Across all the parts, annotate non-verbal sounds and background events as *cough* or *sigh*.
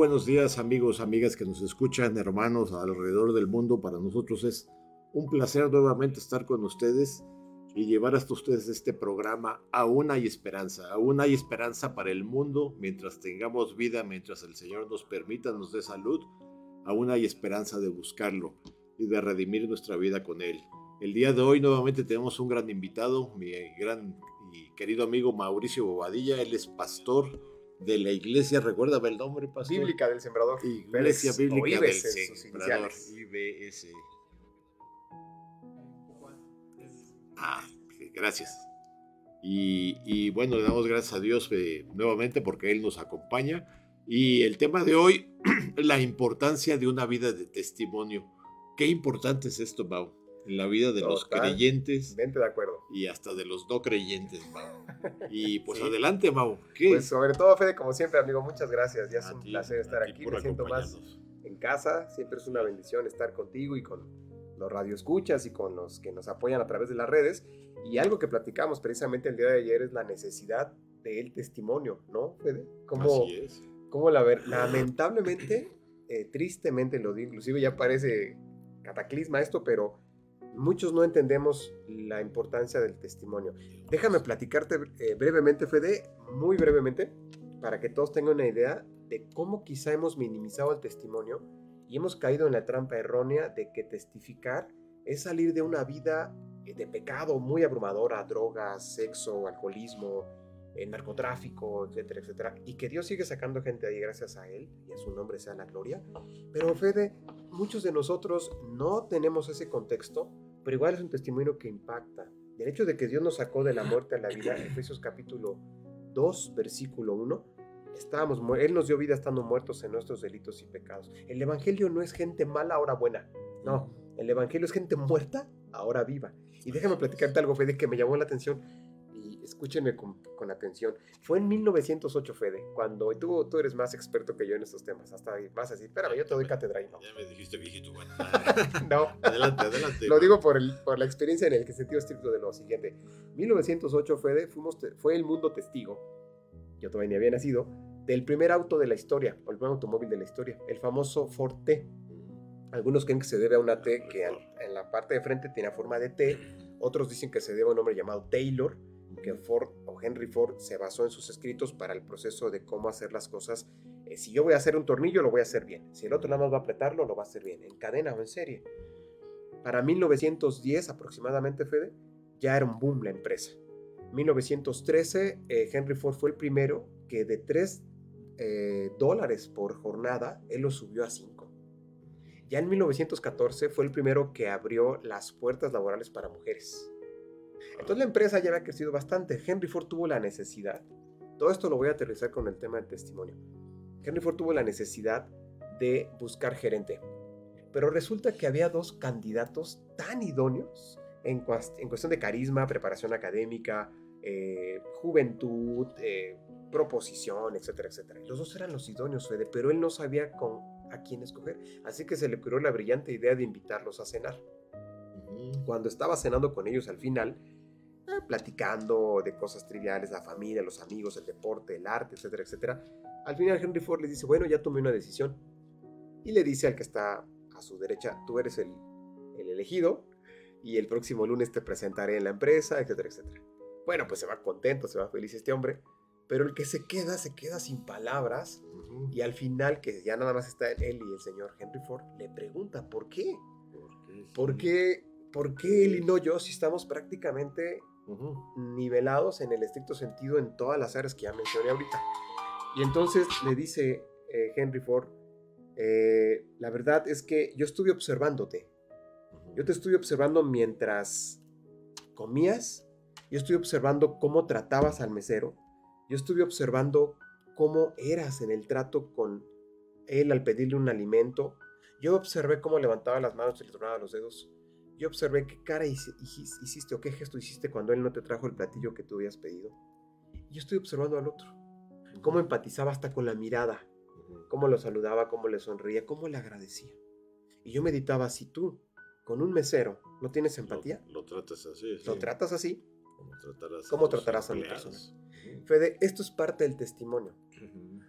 Buenos días amigos, amigas que nos escuchan, hermanos alrededor del mundo. Para nosotros es un placer nuevamente estar con ustedes y llevar hasta ustedes este programa. Aún hay esperanza, aún hay esperanza para el mundo mientras tengamos vida, mientras el Señor nos permita, nos dé salud. Aún hay esperanza de buscarlo y de redimir nuestra vida con Él. El día de hoy nuevamente tenemos un gran invitado, mi gran y querido amigo Mauricio Bobadilla. Él es pastor de la iglesia, recuérdame el nombre, pastor. Bíblica del Sembrador. Iglesia Pérez, Bíblica o del Sembrador. IBS. Ah, gracias. Y, y bueno, le damos gracias a Dios eh, nuevamente porque Él nos acompaña. Y el tema de hoy, *clears throat* la importancia de una vida de testimonio. Qué importante es esto, Mau, en la vida de los creyentes Vente de acuerdo. y hasta de los no creyentes, Mau. *laughs* Y pues Sí. adelante, Mau. ¿Qué? Pues sobre todo, Fede, como siempre, amigo, muchas gracias. Ya es A un ti, placer estar aquí. Me siento más en casa. Siempre es una bendición estar contigo y con los radioescuchas y con los que nos apoyan a través de las redes. Y algo que platicamos precisamente el día de ayer es la necesidad del testimonio, ¿no, Fede? Como, Así es. como la ver, lamentablemente, eh, tristemente lo digo, inclusive ya parece cataclisma esto, pero muchos no entendemos la importancia del testimonio. Déjame platicarte eh, brevemente, Fede, muy brevemente, para que todos tengan una idea de cómo quizá hemos minimizado el testimonio y hemos caído en la trampa errónea de que testificar es salir de una vida eh, de pecado muy abrumadora, drogas, sexo, alcoholismo, eh, narcotráfico, etcétera, etcétera, y que Dios sigue sacando gente ahí gracias a Él y a su nombre sea la gloria. Pero Fede, muchos de nosotros no tenemos ese contexto, pero igual es un testimonio que impacta. El hecho de que Dios nos sacó de la muerte a la vida, Efesios capítulo 2, versículo 1, estábamos, Él nos dio vida estando muertos en nuestros delitos y pecados. El Evangelio no es gente mala ahora buena, no, el Evangelio es gente muerta ahora viva. Y déjame platicarte algo, Fede, que me llamó la atención escúchenme con, con atención. Fue en 1908, Fede, cuando tú, tú eres más experto que yo en estos temas. Hasta ahí vas a decir, espérame, yo te doy cátedra y no. Ya me dijiste viejito, bueno. *laughs* No, adelante, adelante. lo digo por, el, por la experiencia en el que sentido estricto de lo siguiente. 1908, Fede, fuimos fue el mundo testigo, yo todavía ni había nacido, del primer auto de la historia, o el primer automóvil de la historia, el famoso Ford T. Algunos creen que se debe a una T que en, en la parte de frente tiene forma de T, otros dicen que se debe a un hombre llamado Taylor, que Ford o Henry Ford se basó en sus escritos para el proceso de cómo hacer las cosas. Eh, si yo voy a hacer un tornillo, lo voy a hacer bien. Si el otro nada más va a apretarlo, lo va a hacer bien, en cadena o en serie. Para 1910 aproximadamente, Fede, ya era un boom la empresa. 1913, eh, Henry Ford fue el primero que de 3 dólares por jornada, él lo subió a 5. Ya en 1914 fue el primero que abrió las puertas laborales para mujeres. Entonces la empresa ya había crecido bastante. Henry Ford tuvo la necesidad, todo esto lo voy a aterrizar con el tema del testimonio. Henry Ford tuvo la necesidad de buscar gerente. Pero resulta que había dos candidatos tan idóneos en, cuestión de carisma, preparación académica, eh, juventud, eh, proposición, etcétera, etcétera. Los dos eran los idóneos, Fede, pero él no sabía con a quién escoger. Así que se le ocurrió la brillante idea de invitarlos a cenar. Cuando estaba cenando con ellos al final, eh, platicando de cosas triviales, la familia, los amigos, el deporte, el arte, etcétera, etcétera, al final Henry Ford les dice, bueno, ya tomé una decisión. Y le dice al que está a su derecha, tú eres el, el elegido y el próximo lunes te presentaré en la empresa, etcétera, etcétera. Bueno, pues se va contento, se va feliz este hombre, pero el que se queda, se queda sin palabras Ujú. y al final, que ya nada más está él y el señor Henry Ford, le pregunta, ¿por qué? ¿Por qué, por qué él y no yo si estamos prácticamente nivelados en el estricto sentido en todas las áreas que ya mencioné ahorita? Y entonces le dice eh, Henry Ford, eh, la verdad es que yo estuve observándote. Yo te estuve observando mientras comías, Yo estuve observando cómo tratabas al mesero. Yo estuve observando cómo eras en el trato con él al pedirle un alimento. Yo observé cómo levantaba las manos y le tronaba los dedos. Yo observé qué cara hiciste o qué gesto hiciste cuando él no te trajo el platillo que tú habías pedido. Y yo estoy observando al otro. Cómo empatizaba hasta con la mirada. Cómo lo saludaba, cómo le sonría, cómo le agradecía. Y yo meditaba, si tú con un mesero no tienes empatía, lo, tratas así. Lo tratas así. ¿Cómo tratarás, a, una persona? Fede, esto es parte del testimonio.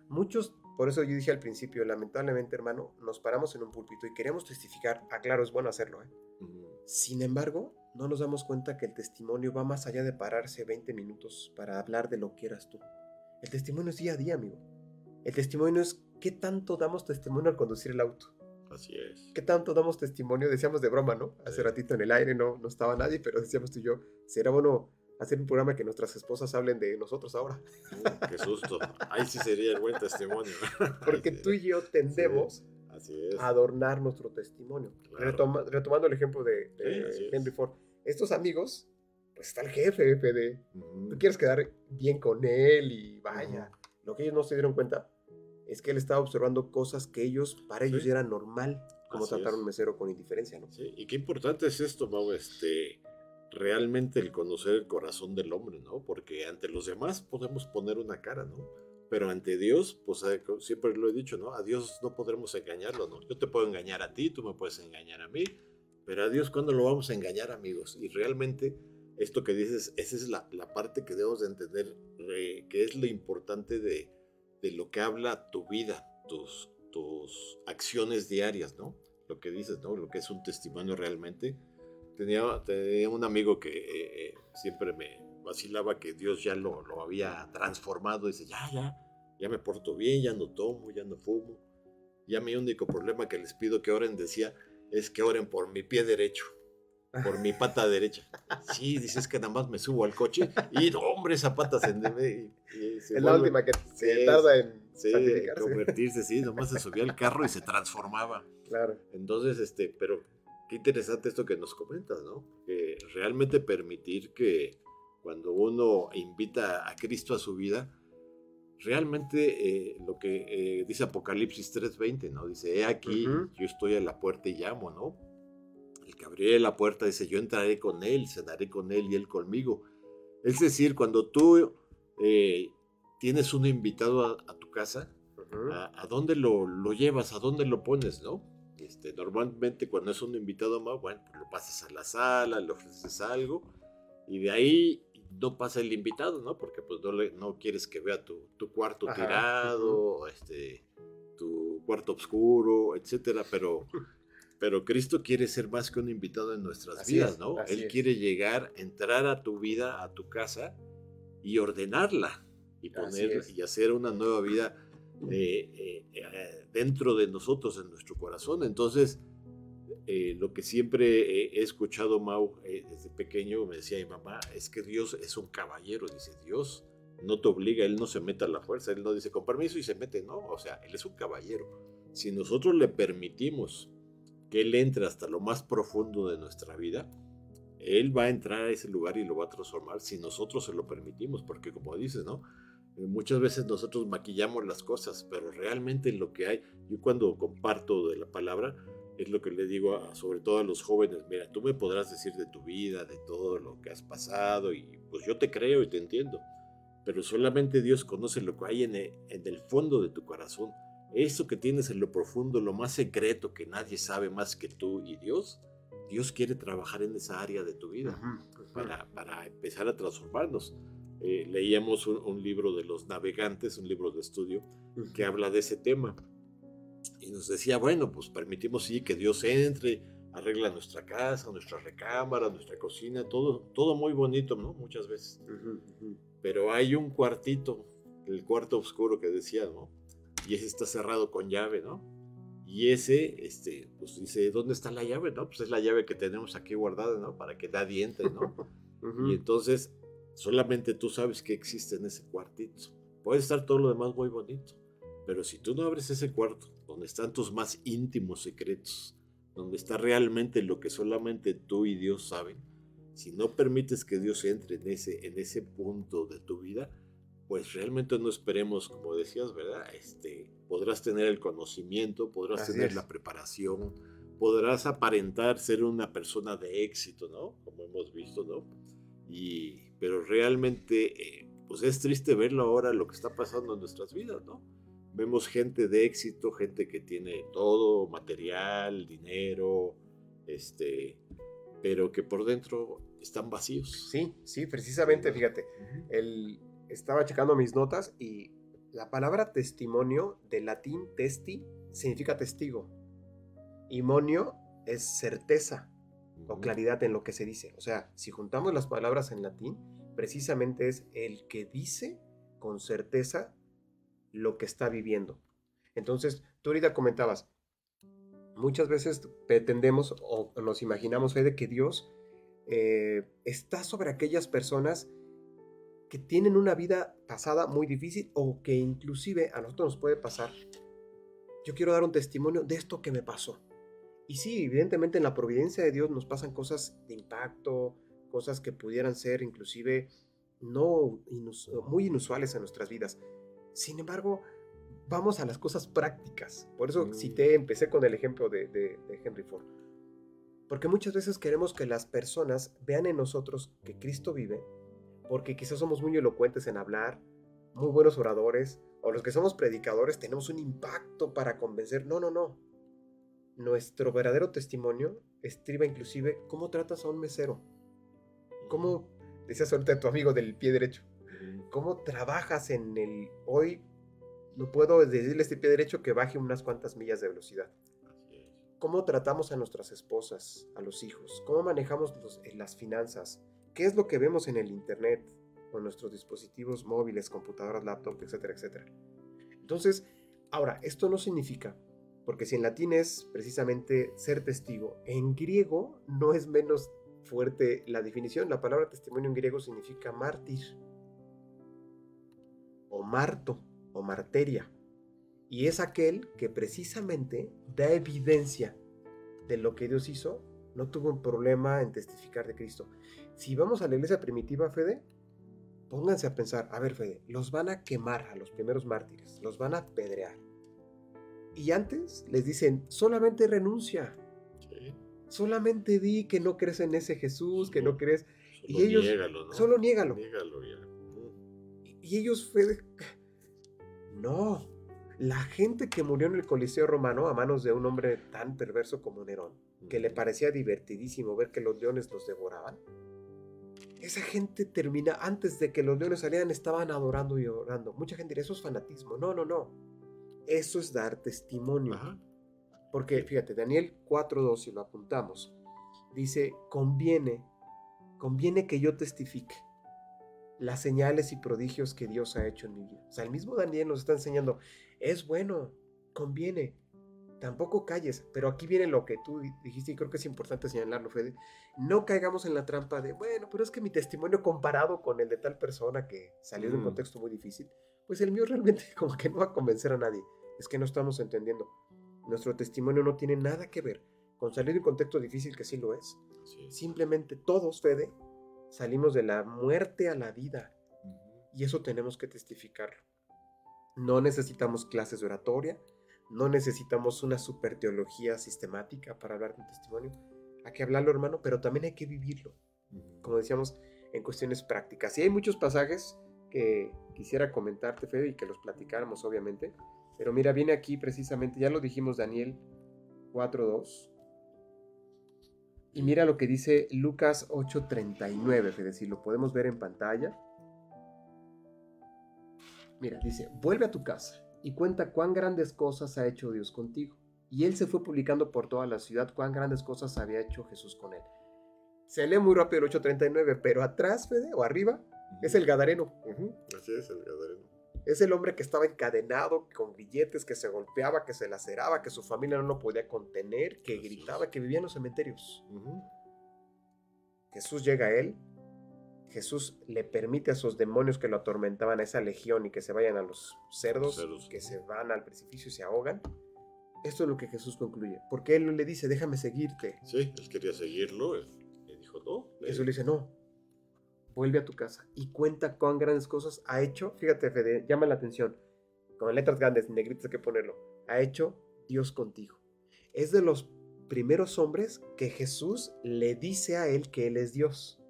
Muchos, por eso yo dije al principio, lamentablemente, hermano, nos paramos en un púlpito y queremos testificar. Ah, claro, es bueno hacerlo, ¿eh? Sin embargo, no nos damos cuenta que el testimonio va más allá de pararse 20 minutos para hablar de lo que eras tú. El testimonio es día a día, amigo. El testimonio es qué tanto damos testimonio al conducir el auto. Así es. ¿Qué tanto damos testimonio? Decíamos de broma, ¿no? Hace ratito en el aire no, no estaba nadie, pero decíamos tú y yo, será bueno hacer un programa que nuestras esposas hablen de nosotros ahora. Uh, qué susto. Ahí sí sería el buen testimonio. *laughs* Porque tú y yo tendemos adornar nuestro testimonio. retomando el ejemplo de, Henry Ford. Estos amigos, pues está el jefe, de Tú quieres quedar bien con él y vaya. Lo que ellos no se dieron cuenta es que él estaba observando cosas que ellos, para ellos, era normal, como tratar a un mesero con indiferencia, ¿no? Sí, y qué importante es esto, Mau, este realmente el conocer el corazón del hombre, ¿no? Porque ante los demás podemos poner una cara, ¿no? Pero ante Dios, pues eh, siempre lo he dicho, ¿no? A Dios no podremos engañarlo, ¿no? Yo te puedo engañar a ti, tú me puedes engañar a mí, pero a Dios, ¿cuándo lo vamos a engañar, amigos? Y realmente, esto que dices, esa es la, parte que debemos de entender, que es lo importante de, de, lo que habla tu vida, tus, tus acciones diarias, ¿no? Lo que dices, ¿no? Lo que es un testimonio realmente Tenía, tenía un amigo que eh, eh, siempre me vacilaba que Dios ya lo, lo había transformado. Dice, ya, ya, ya me porto bien, ya no tomo, ya no fumo. Ya mi único problema que les pido que oren, decía, es que oren por mi pie derecho, por mi pata derecha. Sí, dices que nada más me subo al coche y, hombre, esa pata se... Y, es la última que se tarda en sí, convertirse, sí, nomás se subía al carro y se transformaba. Claro. Entonces, este, pero qué interesante esto que nos comentas, ¿no? Que realmente permitir que cuando uno invita a Cristo a su vida, realmente eh, lo que eh, dice Apocalipsis 3:20, ¿no? Dice, he aquí, yo estoy a la puerta y llamo, ¿no? El que abrió la puerta dice, yo entraré con él, cenaré con él y él conmigo. Es decir, cuando tú eh, tienes un invitado a, tu casa, a, dónde lo, lo, llevas? ¿A dónde lo pones, no? Este, normalmente cuando es un invitado más, bueno, pues lo pasas a la sala, le ofreces algo y de ahí no pasa el invitado, ¿no? Porque pues no, le, no quieres que vea tu, tu cuarto tirado, este, tu cuarto oscuro, etcétera, pero, pero Cristo quiere ser más que un invitado en nuestras vidas, ¿no? Él quiere llegar, entrar a tu vida, a tu casa y ordenarla y poner y hacer una nueva vida eh, eh, dentro de nosotros, en nuestro corazón. Entonces, eh, lo que siempre he escuchado, Mau, desde pequeño, me decía mi mamá, es que Dios es un caballero, dice Dios. No te obliga, Él no se mete a la fuerza, Él no dice con permiso y se mete, no, o sea, Él es un caballero. Si nosotros le permitimos que Él entre hasta lo más profundo de nuestra vida, Él va a entrar a ese lugar y lo va a transformar si nosotros se lo permitimos, porque como dices, ¿no? Eh, muchas veces nosotros maquillamos las cosas, pero realmente lo que hay, yo cuando comparto de la palabra, es lo que le digo a, sobre todo a los jóvenes, mira, tú me podrás decir de tu vida, de todo lo que has pasado, y pues yo te creo y te entiendo, pero solamente Dios conoce lo que hay en el, en el fondo de tu corazón, eso que tienes en lo profundo, lo más secreto que nadie sabe más que tú y Dios, Dios quiere trabajar en esa área de tu vida para, para empezar a transformarnos. Eh, leíamos un, libro de los navegantes, un libro de estudio, que habla de ese tema. Y nos decía, bueno, pues permitimos sí que Dios entre, arregla nuestra casa, nuestra recámara, nuestra cocina, todo, todo muy bonito, ¿no? Muchas veces. Pero hay un cuartito, el cuarto oscuro que decía, ¿no? Y ese está cerrado con llave, ¿no? Y ese, este, pues dice, ¿dónde está la llave? No, pues es la llave que tenemos aquí guardada, ¿no? Para que nadie entre, ¿no? *laughs* Y entonces Solamente tú sabes que existe en ese cuartito. Puede estar todo lo demás muy bonito, pero si tú no abres ese cuarto, donde están tus más íntimos secretos, donde está realmente lo que solamente tú y Dios saben, si no permites que Dios entre en ese, en ese punto de tu vida, pues realmente no esperemos, como decías, ¿verdad? Este, podrás tener el conocimiento, podrás Así tener es. la preparación, podrás aparentar ser una persona de éxito, ¿no? Como hemos visto, ¿no? Y, pero realmente, eh, pues es triste verlo ahora, lo que está pasando en nuestras vidas, ¿no? Vemos gente de éxito, gente que tiene todo, material, dinero, este, pero que por dentro están vacíos. Sí, sí, precisamente, fíjate, el, estaba checando mis notas y la palabra testimonio del latín testi significa testigo. Y monio es certeza o claridad en lo que se dice. O sea, si juntamos las palabras en latín, precisamente es el que dice con certeza lo que está viviendo. Entonces, tú ahorita comentabas, muchas veces pretendemos o nos imaginamos, Fede, que Dios eh, está sobre aquellas personas que tienen una vida pasada muy difícil o que inclusive a nosotros nos puede pasar. Yo quiero dar un testimonio de esto que me pasó. Y sí, evidentemente en la providencia de Dios nos pasan cosas de impacto, cosas que pudieran ser inclusive no muy inusuales en nuestras vidas. Sin embargo, vamos a las cosas prácticas. Por eso Mm. cité, empecé con el ejemplo de, de- de Henry Ford. Porque muchas veces queremos que las personas vean en nosotros que Cristo vive, porque quizás somos muy elocuentes en hablar, muy buenos oradores, o los que somos predicadores tenemos un impacto para convencer. No, no, no. Nuestro verdadero testimonio estriba inclusive cómo tratas a un mesero, cómo, decías ahorita a tu amigo del pie derecho, cómo trabajas en el hoy. No puedo decirle a este pie derecho que baje unas cuantas millas de velocidad. ¿Cómo tratamos a nuestras esposas, a los hijos? ¿Cómo manejamos los- eh, las finanzas? ¿Qué es lo que vemos en el Internet en nuestros dispositivos móviles, computadoras, laptop, etcétera, etcétera? Entonces, ahora, esto no significa, porque si en latín es precisamente ser testigo, en griego no es menos fuerte la definición. La palabra testimonio en griego significa mártir o marto o marteria. Y es aquel que precisamente da evidencia de lo que Dios hizo, no tuvo un problema en testificar de Cristo. Si vamos a la iglesia primitiva, Fede, pónganse a pensar, a ver, Fede, los van a quemar a los primeros mártires, los van a apedrear. Y antes les dicen, solamente renuncia, Sí. solamente di que no crees en ese Jesús, que no crees, Solo Y ellos- niégalo, ¿no? solo niégalo. Niégalo. Y ellos, Fede, no. La gente que murió en el Coliseo romano a manos de un hombre tan perverso como Nerón, que le parecía divertidísimo ver que los leones los devoraban, esa gente termina, antes de que los leones salieran, estaban adorando y orando. Mucha gente diría, eso es fanatismo. No, no, no. Eso es dar testimonio. Ajá. Porque, fíjate, Daniel 4.2, si lo apuntamos, dice, conviene, conviene que yo testifique las señales y prodigios que Dios ha hecho en mi vida. O sea, el mismo Daniel nos está enseñando, es bueno, conviene, tampoco calles, pero aquí viene lo que tú di- dijiste y creo que es importante señalarlo, Fede, no caigamos en la trampa de, bueno, pero es que mi testimonio comparado con el de tal persona que salió de un Mm. contexto muy difícil, pues el mío *laughs* realmente como que no va a convencer a nadie. Es que no estamos entendiendo. Nuestro testimonio no tiene nada que ver con salir de un contexto difícil que sí lo es. Simplemente todos, Fede, salimos de la muerte a la vida. Y eso tenemos que testificarlo. No necesitamos clases de oratoria, no necesitamos una super teología sistemática para hablar un testimonio. Hay que hablarlo, hermano, pero también hay que vivirlo, como decíamos, en cuestiones prácticas. Y hay muchos pasajes que quisiera comentarte, Fede, y que los platicáramos, obviamente. Pero mira, viene aquí precisamente, ya lo dijimos, Daniel 4.2. Y mira lo que dice Lucas 8:39, Fede, si lo podemos ver en pantalla. Mira, dice, vuelve a tu casa y cuenta cuán grandes cosas ha hecho Dios contigo. Y él se fue publicando por toda la ciudad cuán grandes cosas había hecho Jesús con él. Se lee muy rápido el 8:39, pero atrás, Fede, o arriba, es el Gadareno. Así es, el gadareno. Es el hombre que estaba encadenado con billetes, que se golpeaba, que se laceraba, que su familia no lo podía contener, que gritaba, que vivía en los cementerios. Jesús llega a él, Jesús le permite a esos demonios que lo atormentaban, a esa legión y que se vayan a los cerdos, Cerdos. que se van al precipicio y se ahogan. Esto es lo que Jesús concluye, porque él le dice, déjame seguirte. Sí, él quería seguirlo. él Le dijo, no. Jesús le dice, no, vuelve a tu casa y cuenta cuán grandes cosas ha hecho. Fíjate, Fede, llama la atención. Con letras grandes, negritas hay que ponerlo. Ha hecho Dios contigo. Es de los primeros hombres que Jesús le dice a él que él es Dios.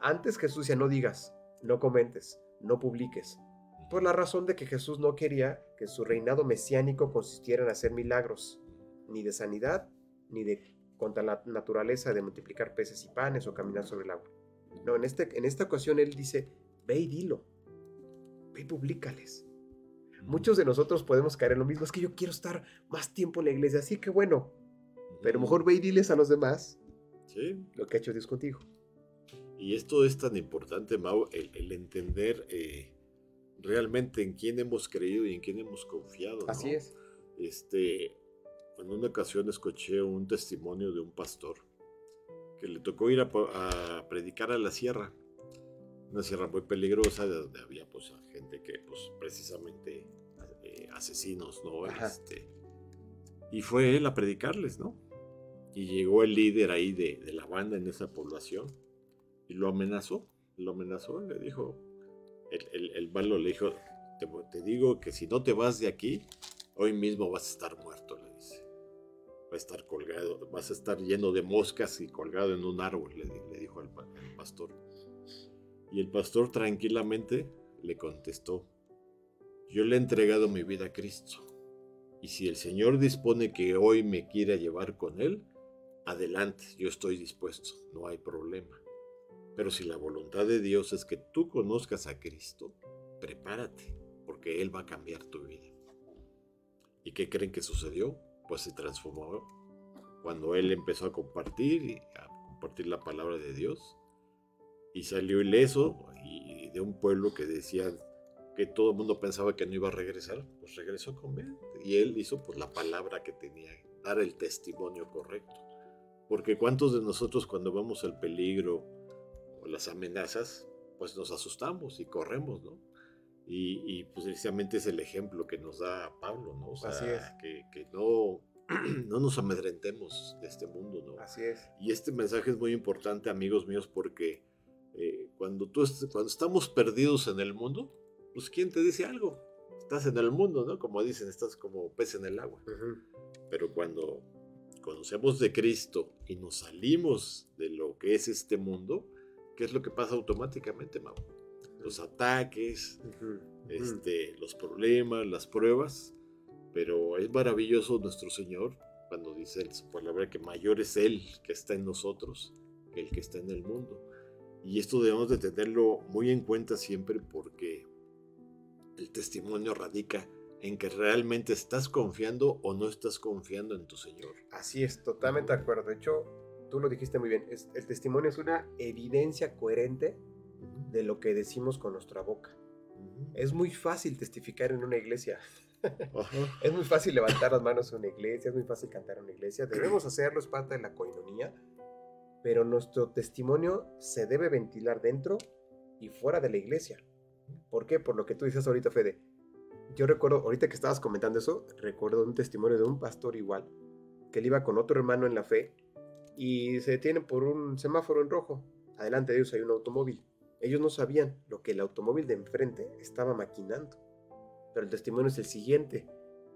Antes Jesús ya no digas, no comentes, no publiques. Por la razón de que Jesús no quería que su reinado mesiánico consistiera en hacer milagros, ni de sanidad, ni de contra la naturaleza de multiplicar peces y panes o caminar sobre el agua. No, en, este, en esta ocasión él dice, ve y dilo, ve y publícales. Muchos de nosotros podemos caer en lo mismo, es que yo quiero estar más tiempo en la iglesia, así que bueno, pero mejor ve y diles a los demás Sí, lo que ha hecho Dios contigo. Y esto es tan importante, Mau, el, el entender eh, realmente en quién hemos creído y en quién hemos confiado. ¿no? Así es. Este, en una ocasión escuché un testimonio de un pastor que le tocó ir a, predicar a la sierra, una sierra muy peligrosa donde había pues gente que pues precisamente eh, asesinos, ¿no? Este, y fue él a predicarles, ¿no? Y llegó el líder ahí de, de la banda en esa población y lo amenazó, lo amenazó, le dijo, el, el, el malo le dijo, te, te digo que si no te vas de aquí, hoy mismo vas a estar muerto. Va a estar colgado, vas a estar lleno de moscas y colgado en un árbol, le, di- le dijo al pastor. Y el pastor tranquilamente le contestó, yo le he entregado mi vida a Cristo. Y si el Señor dispone que hoy me quiera llevar con Él, adelante, yo estoy dispuesto, no hay problema. Pero si la voluntad de Dios es que tú conozcas a Cristo, prepárate, porque Él va a cambiar tu vida. ¿Y qué creen que sucedió? Pues se transformó cuando Él empezó a compartir a compartir la palabra de Dios. Y salió ileso y de un pueblo que decía que todo el mundo pensaba que no iba a regresar, pues regresó con. Y él hizo pues la palabra que tenía, dar el testimonio correcto. Porque cuántos de nosotros cuando vamos al peligro o las amenazas, pues nos asustamos y corremos, ¿no? Y, y, pues precisamente es el ejemplo que nos da Pablo, ¿no? O sea, Así es. Que, que no, *clears throat* no nos amedrentemos de este mundo, ¿no? Así es. Y este mensaje es muy importante, amigos míos, porque eh, cuando, tú est- cuando estamos perdidos en el mundo, pues ¿quién te dice algo? Estás en el mundo, ¿no? Como dicen, estás como pez en el agua. Pero cuando conocemos de Cristo y nos salimos de lo que es este mundo, ¿qué es lo que pasa automáticamente, Mau? Los ataques, este, los problemas, las pruebas, pero es maravilloso nuestro Señor cuando dice en su palabra que mayor es Él que está en nosotros que el que está en el mundo. Y esto debemos de tenerlo muy en cuenta siempre porque el testimonio radica en que realmente estás confiando o no estás confiando en tu Señor. Así es, totalmente de acuerdo. De hecho, tú lo dijiste muy bien. es- el testimonio es una evidencia coherente de lo que decimos con nuestra boca. Es muy fácil testificar en una iglesia. *laughs* Es muy fácil levantar las manos en una iglesia, es muy fácil cantar en una iglesia. Debemos hacerlo, es parte de la coinonía. Pero nuestro testimonio se debe ventilar dentro y fuera de la iglesia. ¿Por qué? Por lo que tú dices ahorita, Fede. Yo recuerdo, ahorita que estabas comentando eso, recuerdo un testimonio de un pastor igual, que él iba con otro hermano en la fe y se detienen por un semáforo en rojo. Adelante de ellos hay un automóvil. Ellos no sabían lo que el automóvil de enfrente estaba maquinando. Pero el testimonio es el siguiente,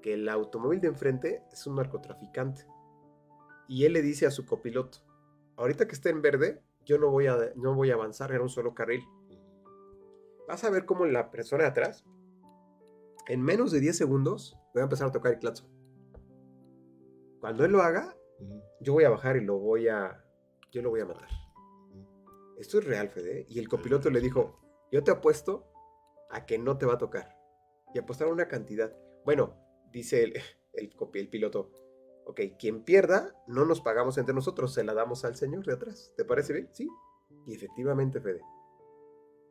que el automóvil de enfrente es un narcotraficante. Y él le dice a su copiloto, ahorita que esté en verde, yo no voy a, no voy a avanzar, era un solo carril. Vas a ver cómo la persona de atrás, en menos de 10 segundos, voy a empezar a tocar el claxon. Cuando él lo haga, yo voy a bajar y lo voy a, yo lo voy a matar. Esto es real, Fede. Y el copiloto le dijo, yo te apuesto a que no te va a tocar. Y apostaron una cantidad. Bueno, dice el, *laughs* el, el piloto, ok, quien pierda, no nos pagamos entre nosotros, se la damos al señor de atrás. ¿Te parece bien? Sí. Y efectivamente, Fede.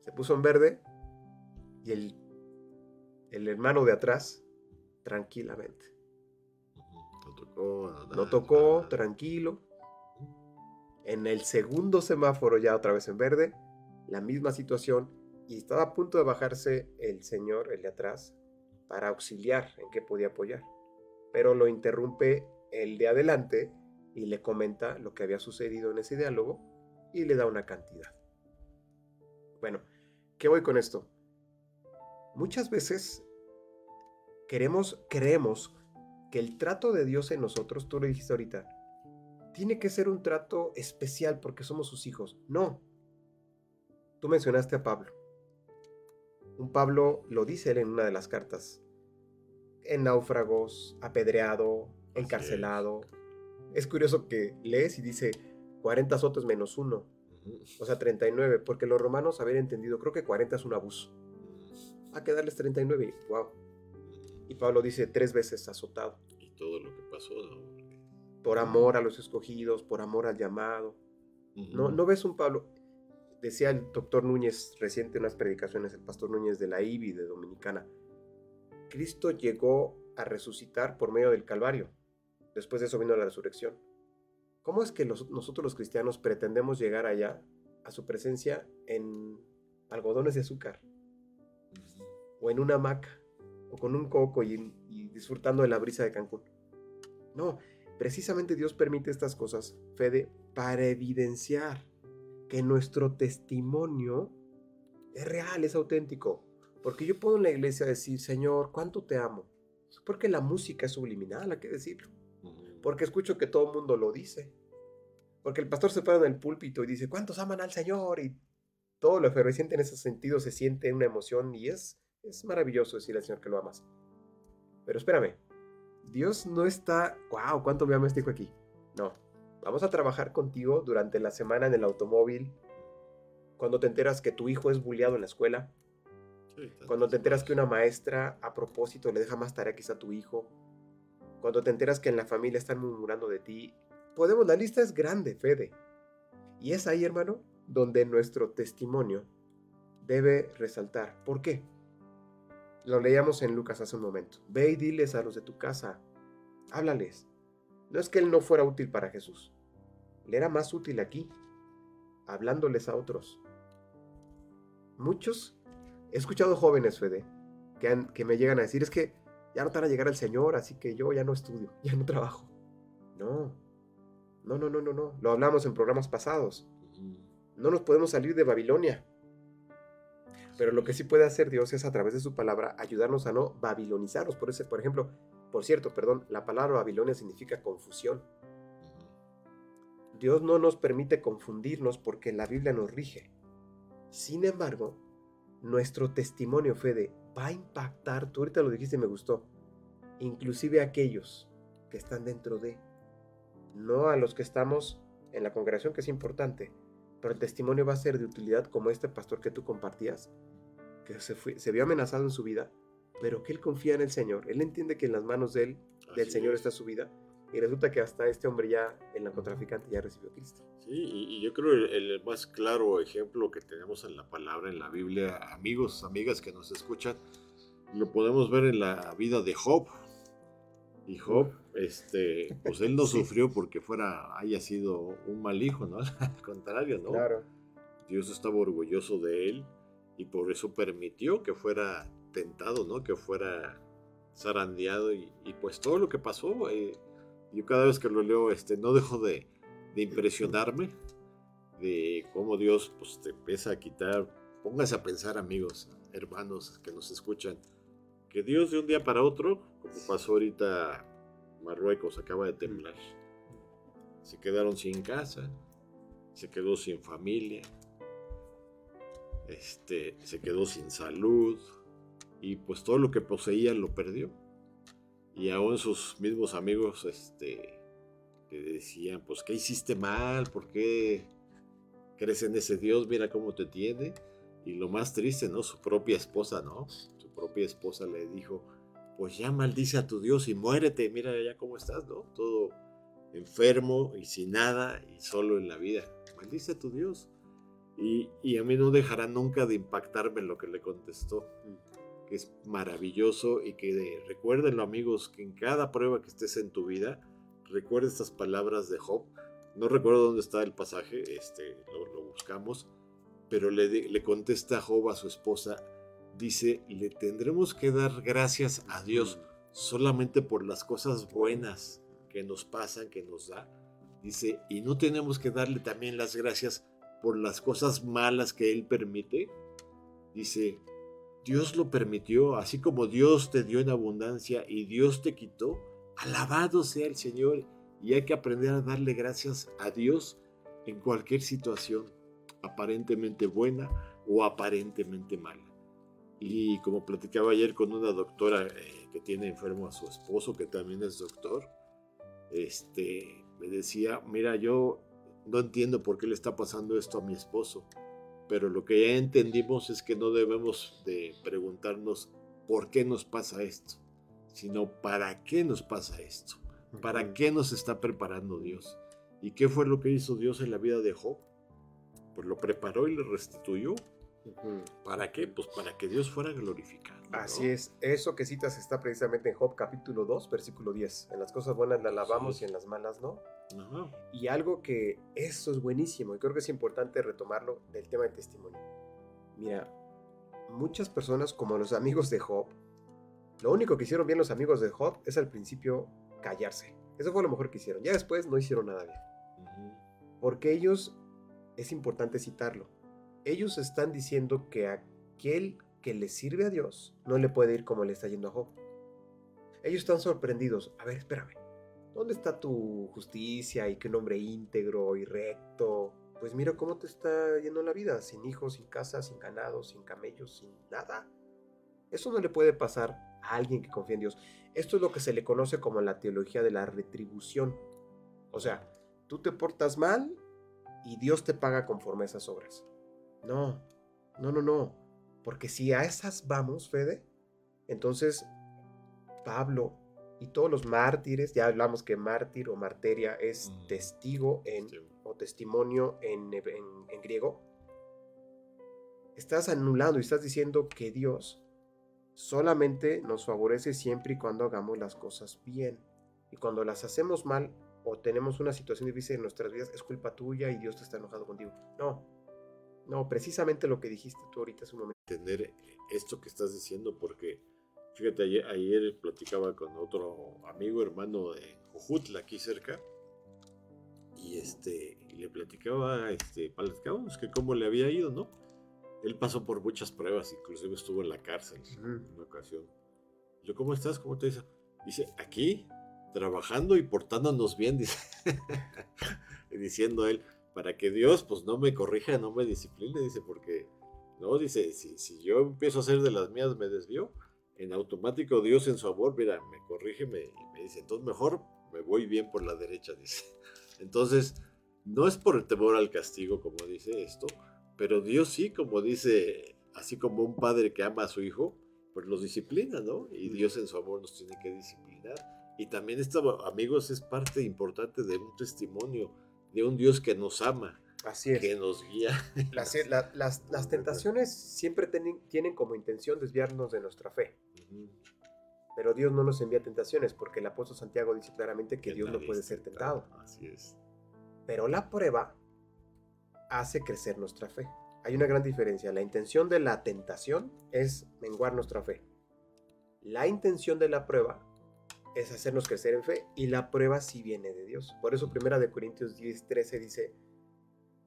Se puso en verde y el, el hermano de atrás, tranquilamente. No tocó. Nada, tocó, tranquilo. En el segundo semáforo, ya otra vez en verde, la misma situación. Y estaba a punto de bajarse el señor, el de atrás, para auxiliar en qué podía apoyar. Pero lo interrumpe el de adelante y le comenta lo que había sucedido en ese diálogo y le da una cantidad. Bueno, ¿qué voy con esto? Muchas veces queremos, creemos que el trato de Dios en nosotros, tú lo dijiste ahorita, tiene que ser un trato especial porque somos sus hijos. No. Tú mencionaste a Pablo. Un Pablo lo dice él en una de las cartas. En náufragos, apedreado, encarcelado. Es. curioso que lees y dice 40 azotes menos uno. O sea, 39. Porque los romanos habían entendido, creo que 40 es un abuso. Hay que darles 39. Wow. Y Pablo dice tres veces azotado. Y todo lo que pasó, Por amor a los escogidos, por amor al llamado. no, no ves un Pablo. Decía el doctor Núñez reciente en unas predicaciones, el pastor Núñez de la IBI de Dominicana. Cristo llegó a resucitar por medio del Calvario. Después de eso vino la resurrección. ¿Cómo es que nosotros los cristianos pretendemos llegar allá, a su presencia, en algodones de azúcar? O en una hamaca o con un coco y, disfrutando de la brisa de Cancún. No, precisamente Dios permite estas cosas, Fede, para evidenciar que nuestro testimonio es real, es auténtico. Porque yo puedo en la iglesia decir, Señor, ¿cuánto te amo? Porque la música es subliminal, hay que decirlo. Porque escucho que todo el mundo lo dice. Porque el pastor se para en el púlpito y dice, ¿cuántos aman al Señor? Y todo lo efervesciente en ese sentido se siente una emoción y es es maravilloso decirle al Señor que lo amas. Pero espérame, Dios no está, wow, ¿cuánto me este aquí? No, vamos a trabajar contigo durante la semana en el automóvil, cuando te enteras que tu hijo es bulleado en la escuela, cuando te enteras que una maestra a propósito le deja más tarea quizá a tu hijo, cuando te enteras que en la familia están murmurando de ti, podemos, la lista es grande, Fede. Y es ahí, hermano, donde nuestro testimonio debe resaltar. ¿Por qué? Lo leíamos en Lucas hace un momento. Ve y diles a los de tu casa, háblales. No es que él no fuera útil para Jesús. Le era más útil aquí, hablándoles a otros. Muchos, he escuchado jóvenes, Fede, que, que me llegan a decir, es que ya no te van a llegar al Señor, así que yo ya no estudio, *laughs* ya no trabajo. No, no, no, no, no, no. Lo hablamos en programas pasados. No nos podemos salir de Babilonia. Pero lo que sí puede hacer Dios es a través de su palabra ayudarnos a no babilonizarnos. Por, ese, por ejemplo, por cierto, perdón, la palabra Babilonia significa confusión. Dios no nos permite confundirnos porque la Biblia nos rige. Sin embargo, nuestro testimonio, Fede, va a impactar, tú ahorita lo dijiste y me gustó, inclusive a aquellos que están dentro de, no a los que estamos en la congregación, que es importante, pero el testimonio va a ser de utilidad como este pastor que tú compartías, que se, fue, se vio amenazado en su vida, pero que él confía en el Señor. Él entiende que en las manos de él, del Señor está su vida. Y resulta que hasta este hombre ya, el narcotraficante, ya recibió a Cristo. Sí, y, yo creo el, el, más claro ejemplo que tenemos en la palabra, en la Biblia, amigos, amigas que nos escuchan, lo podemos ver en la vida de Job. Y Job, este, pues él no *laughs* sufrió porque fuera, haya sido un mal hijo, ¿no? *laughs* Al contrario, ¿no? Claro. Dios estaba orgulloso de él y por eso permitió que fuera tentado, ¿no? Que fuera zarandeado y, pues todo lo que pasó, eh, yo cada vez que lo leo, este, no dejo de, impresionarme de cómo Dios pues te empieza a quitar, póngase a pensar amigos, hermanos que nos escuchan, que Dios de un día para otro, como pasó ahorita Marruecos, acaba de temblar, se quedaron sin casa, se quedó sin familia, este, se quedó sin salud y pues todo lo que poseía lo perdió. Y aún sus mismos amigos este, decían, pues, ¿qué hiciste mal? ¿Por qué crees en ese Dios? Mira cómo te tiene. Y lo más triste, ¿no? Su propia esposa, ¿no? propia esposa le dijo, pues ya maldice a tu Dios y muérete, mira ya cómo estás, ¿no? Todo enfermo y sin nada y solo en la vida. Maldice a tu Dios. Y, a mí no dejará nunca de impactarme lo que le contestó, que es maravilloso y que recuérdenlo amigos, que en cada prueba que estés en tu vida, recuerda estas palabras de Job. No recuerdo dónde está el pasaje, este, lo, buscamos, pero le, le contesta Job a su esposa, dice, le tendremos que dar gracias a Dios solamente por las cosas buenas que nos pasan, que nos da, Dice, y no tenemos que darle también las gracias por las cosas malas que Él permite. Dice, Dios lo permitió, así como Dios te dio en abundancia y Dios te quitó. Alabado sea el Señor y hay que aprender a darle gracias a Dios en cualquier situación, aparentemente buena o aparentemente mala. Y como platicaba ayer con una doctora eh, que tiene enfermo a su esposo, que también es doctor, este, me decía, mira, yo no entiendo por qué le está pasando esto a mi esposo, pero lo que ya entendimos es que no debemos de preguntarnos por qué nos pasa esto, sino para qué nos pasa esto, para qué nos está preparando Dios. ¿Y qué fue lo que hizo Dios en la vida de Job? Pues lo preparó y le restituyó. ¿Para qué? Pues para que Dios fuera glorificado. Así es, eso que citas está precisamente en Job capítulo 2, versículo 10. En las cosas buenas la alabamos y en las malas no. Y algo que eso es buenísimo y creo que es importante retomarlo del tema de testimonio. Mira, muchas personas como los amigos de Job, lo único que hicieron bien los amigos de Job es al principio callarse. Eso fue lo mejor que hicieron. Ya después no hicieron nada bien. Porque ellos, es importante citarlo, ellos están diciendo que aquel que le sirve a Dios no le puede ir como le está yendo a Job. Ellos están sorprendidos. A ver, espérame. ¿Dónde está tu justicia y qué hombre íntegro y recto? Pues mira cómo te está yendo la vida, sin hijos, sin casa, sin ganado, sin camellos, sin nada. Eso no le puede pasar a alguien que confía en Dios. Esto es lo que se le conoce como la teología de la retribución. O sea, tú te portas mal y Dios te paga conforme a esas obras. No, no, no, no. Porque si a esas vamos, Fede, entonces Pablo y todos los mártires, ya hablamos que mártir o marteria es Mm. testigo en, o testimonio en, en- en griego, estás anulando y estás diciendo que Dios solamente nos favorece siempre y cuando hagamos las cosas bien. Y cuando las hacemos mal o tenemos una situación difícil en nuestras vidas, es culpa tuya y Dios te está enojado contigo. No, no, precisamente lo que dijiste tú ahorita hace un momento. entender esto que estás diciendo porque fíjate ayer, ayer platicaba con otro amigo hermano de Jujutla aquí cerca y este y le platicaba este platicábamos que cómo le había ido no él pasó por muchas pruebas inclusive estuvo en la cárcel en una ocasión. Yo cómo estás cómo te dice dice aquí trabajando y portándonos bien *laughs* dice diciendo él para que Dios pues no me corrija no me discipline dice porque no, dice, si, si yo empiezo a hacer de las mías, me desvío, en automático Dios en su amor, mira, me corrige me, y me dice, entonces mejor me voy bien por la derecha, *laughs* dice. Entonces, no es por el temor al castigo, como dice esto, pero Dios sí, como dice, así como un padre que ama a su hijo, pues los disciplina, ¿no? Y Dios en su amor nos tiene que disciplinar. Y también esto, amigos, es parte importante de un testimonio de un Dios que nos ama, Así es. que nos guía. *laughs* Las, la- las- las tentaciones siempre tienen, tienen como intención desviarnos de nuestra fe. Pero Dios no nos envía tentaciones porque el apóstol Santiago dice claramente que Dios no puede ser tentado. Así es. Pero la prueba hace crecer nuestra fe. Hay una gran diferencia. La intención de la tentación es menguar nuestra fe. La intención de la prueba es hacernos crecer en fe y la prueba sí viene de Dios. Por eso primera de Corintios 10, 13 dice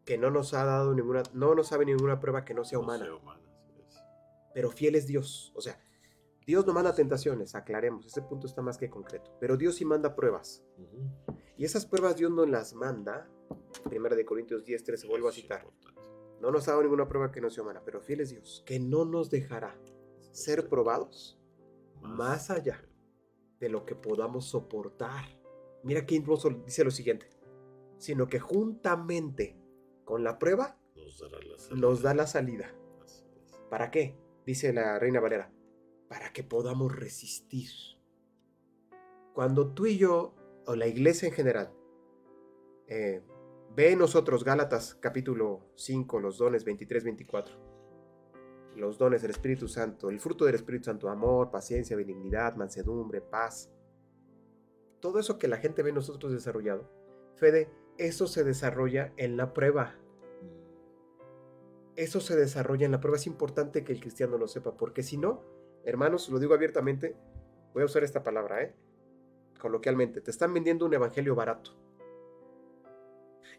que no nos ha dado ninguna, no nos sabe ninguna prueba que no sea No humana, sea pero fiel es Dios. O sea, Dios no manda tentaciones, aclaremos, ese punto está más que concreto, pero Dios sí manda pruebas. Y esas pruebas Dios no las manda. Primera de Corintios 10, 13, vuelvo a citar. importante. No nos ha dado ninguna prueba que no sea humana, pero fiel es Dios, que no nos dejará ser probados más allá de lo que podamos soportar. Mira qué hermoso dice lo siguiente, sino que juntamente con la prueba Nos dará la salida. nos da la salida. ¿Para qué? Dice la Reina Valera, para que podamos resistir. Cuando tú y yo, o la iglesia en general, eh, ve en nosotros Gálatas capítulo 5, los dones 23-24, los dones del Espíritu Santo, el fruto del Espíritu Santo, amor, paciencia, benignidad, mansedumbre, paz. Todo eso que la gente ve en nosotros desarrollado, Fede, eso se desarrolla en la prueba. Eso se desarrolla en la prueba. Es importante que el cristiano lo sepa, porque si no, hermanos, lo digo abiertamente, voy a usar esta palabra, ¿eh? Coloquialmente, te están vendiendo un evangelio barato.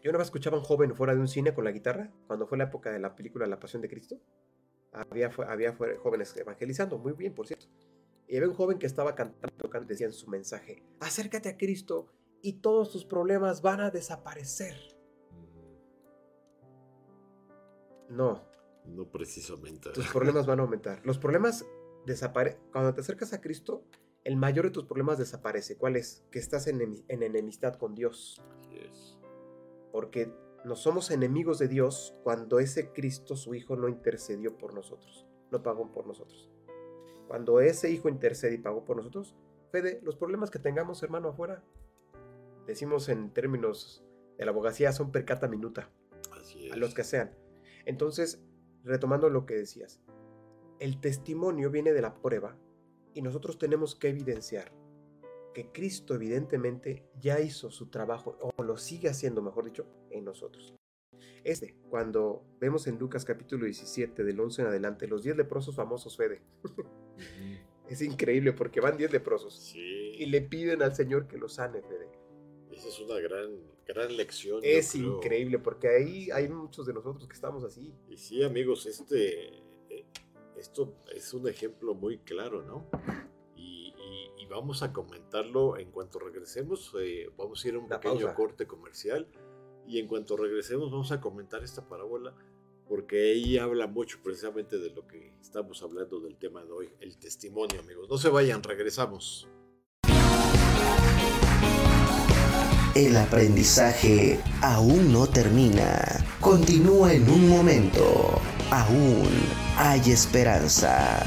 Yo una vez escuchaba a un joven fuera de un cine con la guitarra, cuando fue la época de la película La Pasión de Cristo. Había, había jóvenes evangelizando, muy bien, por cierto. Y había un joven que estaba cantando, tocando, decía en su mensaje, acércate a Cristo y todos tus problemas van a desaparecer. No, No precisamente. tus problemas van a aumentar. Los problemas desaparecen. Cuando te acercas a Cristo, el mayor de tus problemas desaparece. ¿Cuál es? Que estás en, enemi- en enemistad con Dios. Porque no somos enemigos de Dios cuando ese Cristo, su Hijo, no intercedió por nosotros. No pagó por nosotros. Cuando ese Hijo intercede y pagó por nosotros, Fede, los problemas que tengamos, hermano, afuera, decimos en términos de la abogacía, son per cata minuta. Así es. a los que sean. Entonces, retomando lo que decías, el testimonio viene de la prueba y nosotros tenemos que evidenciar que Cristo evidentemente ya hizo su trabajo o lo sigue haciendo, mejor dicho, en nosotros. Este, cuando vemos en Lucas capítulo 17 del 11 en adelante, los 10 leprosos famosos, Fede, *laughs* es increíble porque van 10 leprosos Sí. y le piden al Señor que los sane, Fede. Esa es una gran, gran lección. Es increíble porque ahí hay muchos de nosotros que estamos así. Y sí, amigos, este, eh, esto es un ejemplo muy claro, ¿no? Y, y- y vamos a comentarlo en cuanto regresemos. eh, vamos a ir a un Una pequeño pausa. corte comercial y en cuanto regresemos vamos a comentar esta parábola porque ahí habla mucho precisamente de lo que estamos hablando del tema de hoy, el testimonio, amigos. No se vayan, regresamos. El aprendizaje aún no termina. Continúa en un momento. Aún hay esperanza.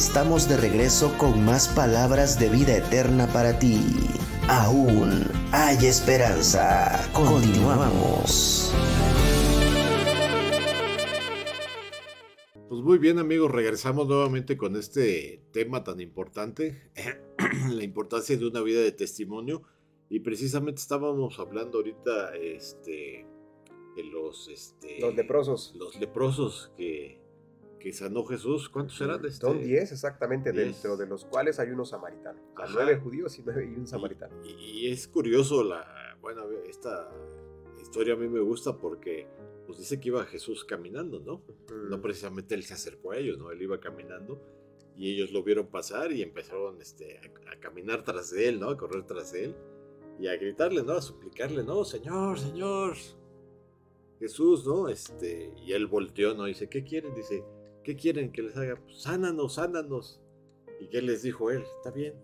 Estamos de regreso con más palabras de vida eterna para ti. Aún hay esperanza. Continuamos. Pues muy bien amigos, regresamos nuevamente con este tema tan importante, *clears throat* la importancia de una vida de testimonio. Y precisamente estábamos hablando ahorita este, de los, este, Los leprosos. los leprosos que, que sanó Jesús. ¿Cuántos eran? Este? Son 10 exactamente, Diez. dentro de los cuales hay unos samaritanos. O sea, nueve judíos y, nueve, y un samaritano. Y, y es curioso, la, bueno, esta historia a mí me gusta porque pues dice que iba Jesús caminando, ¿no? No precisamente él se acercó a ellos, ¿no? Él iba caminando y ellos lo vieron pasar y empezaron este, a, a caminar tras de él, ¿no? A correr tras de él y a gritarle, ¿no? A suplicarle, ¿no? Señor, Señor, Jesús, ¿no? Este, y él volteó, ¿no? Dice, ¿qué quieren? Dice, ¿qué quieren que les haga? Pues, sánanos, sánanos. ¿Y qué les dijo él? Está bien.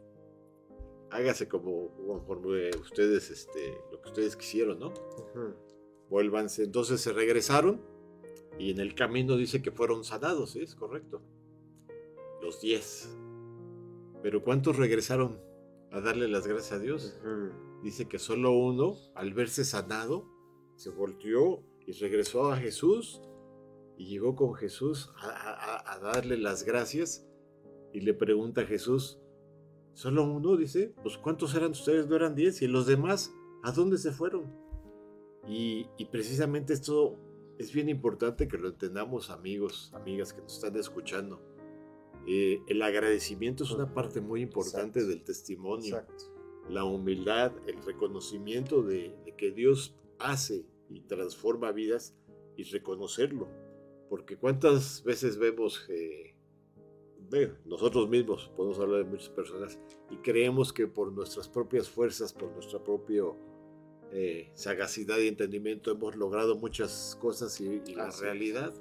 Hágase como conforme ustedes, este, lo que ustedes quisieron, ¿no? Ujú. Vuélvanse. Entonces se regresaron y en el camino dice que fueron sanados, ¿sí? es correcto. Los diez. Pero ¿cuántos regresaron a darle las gracias a Dios? Dice que solo uno, al verse sanado, se volteó y regresó a Jesús y llegó con Jesús a, a- a darle las gracias y le pregunta a Jesús, solo uno, dice, pues ¿cuántos eran ustedes? No eran diez y los demás, ¿a dónde se fueron? Y, y precisamente esto es bien importante que lo entendamos amigos, amigas que nos están escuchando. Eh, el agradecimiento es una parte muy importante Exacto. del testimonio Exacto. la humildad, el reconocimiento de, de que Dios hace y transforma vidas y reconocerlo. Porque cuántas veces vemos, eh, ve, nosotros mismos, podemos hablar de muchas personas, y creemos que por nuestras propias fuerzas, por nuestra propia eh, sagacidad y entendimiento hemos logrado muchas cosas y, y la realidad,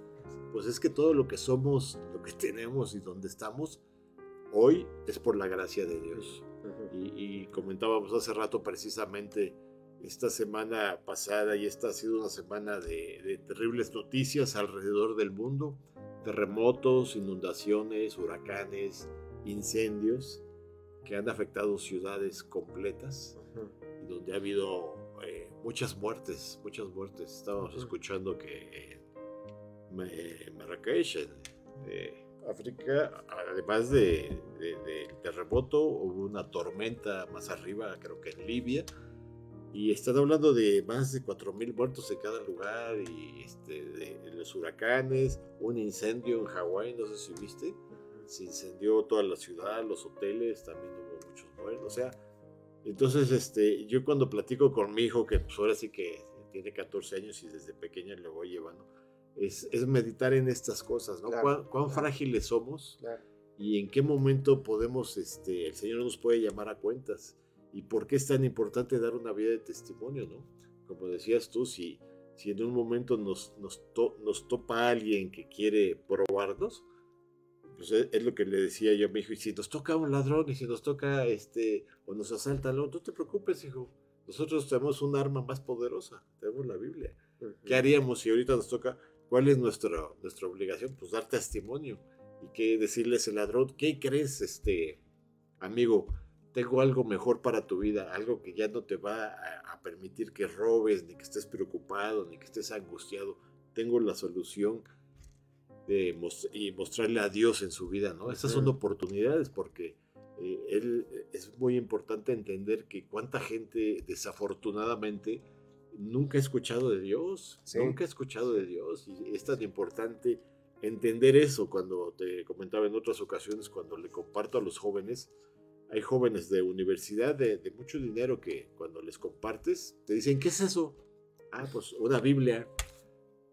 pues es que todo lo que somos, lo que *laughs* tenemos y donde estamos, hoy es por la gracia de Dios. Y, y comentábamos hace rato precisamente esta semana pasada y esta ha sido una semana de, de terribles noticias alrededor del mundo, terremotos, inundaciones, huracanes, incendios que han afectado ciudades completas donde ha habido eh, muchas muertes, muchas muertes. Estábamos escuchando que en eh, Marrakech, en eh, África, además de, de- del terremoto, hubo una tormenta más arriba, creo que en Libia, y están hablando de más de 4.000 muertos en cada lugar, y este, de, los huracanes, un incendio en Hawái, no sé si viste, se incendió toda la ciudad, los hoteles, también hubo muchos muertos, o sea, entonces este, yo cuando platico con mi hijo, que pues ahora sí que tiene 14 años y desde pequeña le voy llevando, es, es meditar en estas cosas, ¿no? Claro, ¿Cuán, cuán claro. frágiles somos Claro. y en qué momento podemos, este, el Señor nos puede llamar a cuentas y por qué es tan importante dar una vida de testimonio, ¿no? Como decías tú, si, si en un momento nos, nos, to- nos topa alguien que quiere probarnos, pues es, es lo que le decía yo a mi hijo, y si nos toca un ladrón y si nos toca, este, o nos asaltan, no, no te preocupes, hijo, nosotros tenemos un arma más poderosa, tenemos la Biblia. ¿Qué haríamos si ahorita nos toca? ¿Cuál es nuestra, nuestra obligación? Pues dar testimonio. ¿Y qué decirle a ese ladrón? ¿Qué crees, este amigo? Tengo algo mejor para tu vida, algo que ya no te va a, a permitir que robes, ni que estés preocupado, ni que estés angustiado. Tengo la solución de mos- y mostrarle a Dios en su vida, ¿no? Estas son oportunidades porque eh, él, es muy importante entender que cuánta gente desafortunadamente nunca ha escuchado de Dios, Sí. nunca ha escuchado de Dios y es tan importante entender eso cuando te comentaba en otras ocasiones, cuando le comparto a los jóvenes, hay jóvenes de universidad de, de mucho dinero que cuando les compartes te dicen, ¿qué es eso? Ah, pues una Biblia.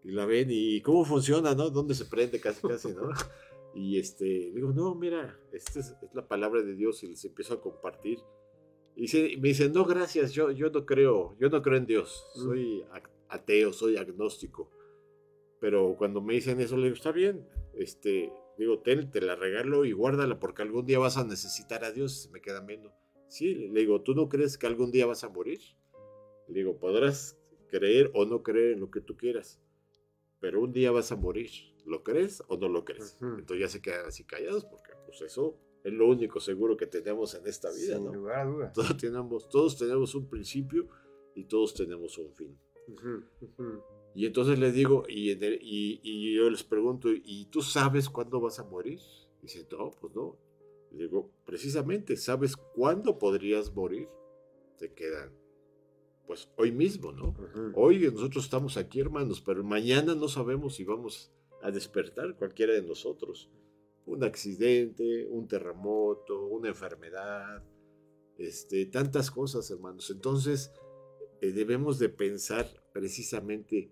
Y la ven y cómo funciona, ¿no? ¿Dónde se prende casi, casi, ¿no? *laughs* Y este, digo, no, mira, esta es, es la palabra de Dios y les empiezo a compartir. Y y me dicen, no, gracias, yo, yo no creo, yo no creo en Dios, Mm. soy ateo, soy agnóstico. Pero cuando me dicen eso, le digo, está bien, este, digo, ten, te la regalo y guárdala porque algún día vas a necesitar a Dios, se me queda viendo. Sí, le digo, ¿tú no crees que algún día vas a morir? Le digo, podrás creer o no creer en lo que tú quieras, pero un día vas a morir. ¿Lo crees o no lo crees? Ujú. Entonces ya se quedan así callados porque pues eso es lo único seguro que tenemos en esta vida, Sin ¿no? lugar a dudas. Todos tenemos, todos tenemos un principio y todos tenemos un fin. Ujú, ujú. Y entonces les digo, y, y, y yo les pregunto, ¿y tú sabes cuándo vas a morir? Y dicen, no, pues no. Le digo, precisamente, ¿sabes cuándo podrías morir? Se quedan, pues hoy mismo, ¿no? Hoy nosotros estamos aquí, hermanos, pero mañana no sabemos si vamos a despertar cualquiera de nosotros. Un accidente, un terremoto, una enfermedad, este, tantas cosas, hermanos. Entonces, eh, debemos de pensar precisamente,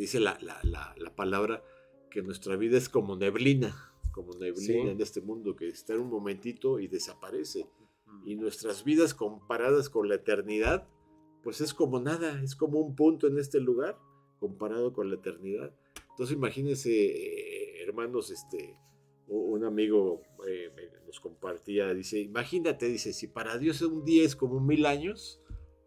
dice la, la- la- la palabra, que nuestra vida es como neblina, como neblina Sí. en este mundo, que está en un momentito y desaparece. Y nuestras vidas comparadas con la eternidad, pues es como nada, es como un punto en este lugar comparado con la eternidad. Entonces imagínense, eh, hermanos, este, un amigo eh, nos compartía, dice, imagínate, dice, si para Dios un día es como mil años,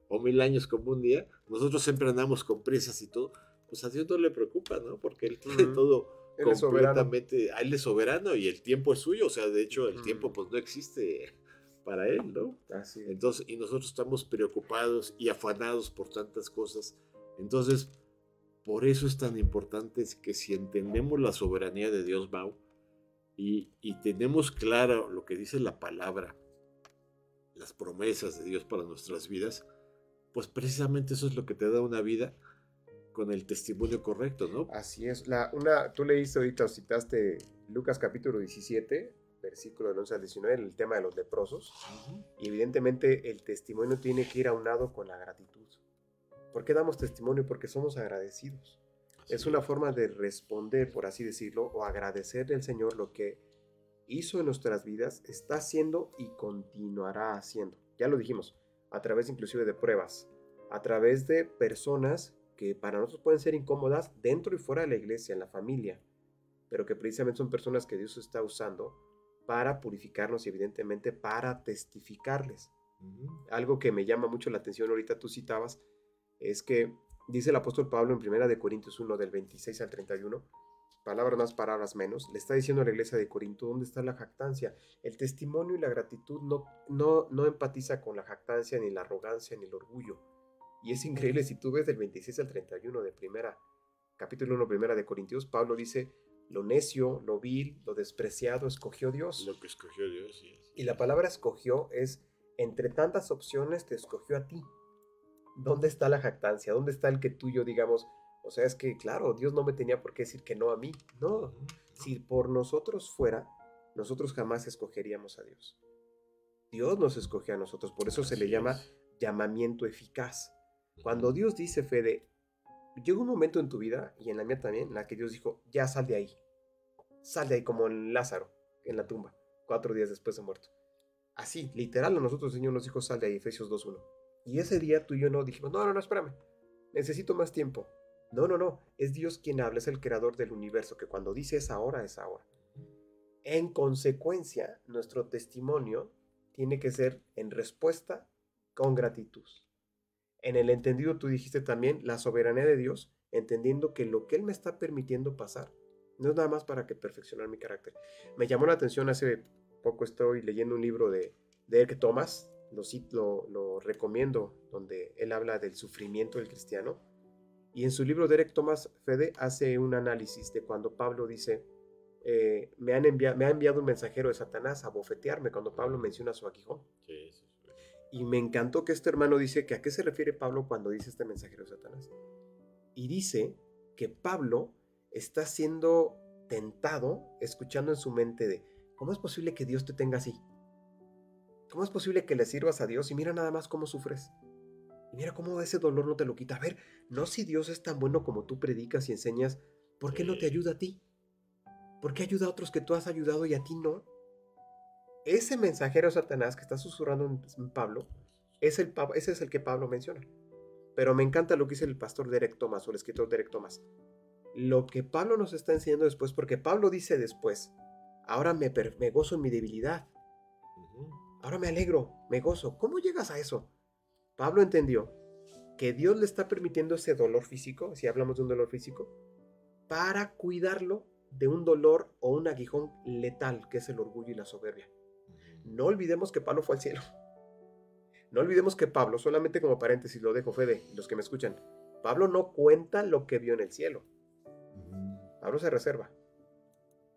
o mil años como un día, nosotros siempre andamos con prisas y todo, pues a Dios no le preocupa, ¿no? Porque Él tiene Ujú. todo Él completamente, a Él es soberano y el tiempo es suyo, o sea, de hecho el Ujú. tiempo pues no existe para Él, ¿no? Así es. Entonces, y nosotros estamos preocupados y afanados por tantas cosas. Entonces, por eso es tan importante que si entendemos la soberanía de Dios, Mau, y, y tenemos claro lo que dice la palabra, las promesas de Dios para nuestras vidas, pues precisamente eso es lo que te da una vida con el testimonio correcto, ¿no? Así es. La, una, tú leíste ahorita, o citaste Lucas capítulo 17, versículo del 11 al 19, el tema de los leprosos. Y evidentemente el testimonio tiene que ir aunado con la gratitud. ¿Por qué damos testimonio? Porque somos agradecidos. Es una forma de responder, por así decirlo, o agradecerle al Señor lo que hizo en nuestras vidas, está haciendo y continuará haciendo. Ya lo dijimos, a través inclusive de pruebas, a través de personas que para nosotros pueden ser incómodas dentro y fuera de la iglesia, en la familia, pero que precisamente son personas que Dios está usando para purificarnos y evidentemente para testificarles. Algo que me llama mucho la atención, ahorita tú citabas, es que dice el apóstol Pablo en 1 de Corintios 1 del 26 al 31, palabras más, palabras menos, le está diciendo a la iglesia de Corinto dónde está la jactancia. El testimonio y la gratitud no, no, no empatiza con la jactancia, ni la arrogancia, ni el orgullo. Y es increíble, si tú ves del 26 al 31 de primera, capítulo 1, primera de Corintios, Pablo dice, lo necio, lo vil, lo despreciado, escogió Dios. Lo que escogió Dios. sí, sí. Y la palabra escogió es, entre tantas opciones te escogió a ti. ¿Dónde está la jactancia? ¿Dónde está el que tú y yo digamos, o sea, es que claro, Dios no me tenía por qué decir que no a mí? No, si por nosotros fuera, nosotros jamás escogeríamos a Dios. Dios nos escogió a nosotros, por eso se le Así llama es. llamamiento eficaz. Cuando Dios dice, Fede, llega un momento en tu vida, y en la mía también, en la que Dios dijo, ya sal de ahí. Sal de ahí como en Lázaro, en la tumba, cuatro días después de muerto. Así, literal, a nosotros el Señor nos dijo, sal de ahí, Efesios 2.1. Y ese día tú y yo no dijimos, no, no, no, espérame, necesito más tiempo. No, no, no, es Dios quien habla, es el creador del universo, que cuando dice es ahora, es ahora. En consecuencia, nuestro testimonio tiene que ser en respuesta con gratitud. En el entendido, tú dijiste también la soberanía de Dios, entendiendo que lo que Él me está permitiendo pasar no es nada más para que perfeccionar mi carácter. Me llamó la atención hace poco estoy leyendo un libro de, de Thomas, lo, lo, lo recomiendo, donde él habla del sufrimiento del cristiano. Y en su libro de Eric Thomas Fede hace un análisis de cuando Pablo dice, eh, me, han envia- me ha enviado un mensajero de Satanás a bofetearme cuando Pablo menciona su aguijón. Sí, sí. Y me encantó que este hermano dice que a qué se refiere Pablo cuando dice este mensajero de Satanás. Y dice que Pablo está siendo tentado, escuchando en su mente de, ¿cómo es posible que Dios te tenga así? ¿Cómo es posible que le sirvas a Dios y mira nada más cómo sufres? Y mira cómo ese dolor no te lo quita. A ver, no si Dios es tan bueno como tú predicas y enseñas, ¿por qué no te ayuda a ti? ¿Por qué ayuda a otros que tú has ayudado y a ti no? Ese mensajero Satanás que está susurrando en Pablo, es el, ese es el que Pablo menciona. Pero me encanta lo que dice el pastor Derek Thomas o el escritor Derek Thomas. Lo que Pablo nos está enseñando después, porque Pablo dice después, ahora me, me gozo en mi debilidad, ahora me alegro, me gozo. ¿Cómo llegas a eso? Pablo entendió que Dios le está permitiendo ese dolor físico, si hablamos de un dolor físico, para cuidarlo de un dolor o un aguijón letal, que es el orgullo y la soberbia. No olvidemos que Pablo fue al cielo. *laughs* No olvidemos que Pablo, solamente como paréntesis lo dejo, Fede, los que me escuchan, Pablo no cuenta lo que vio en el cielo. Pablo se reserva.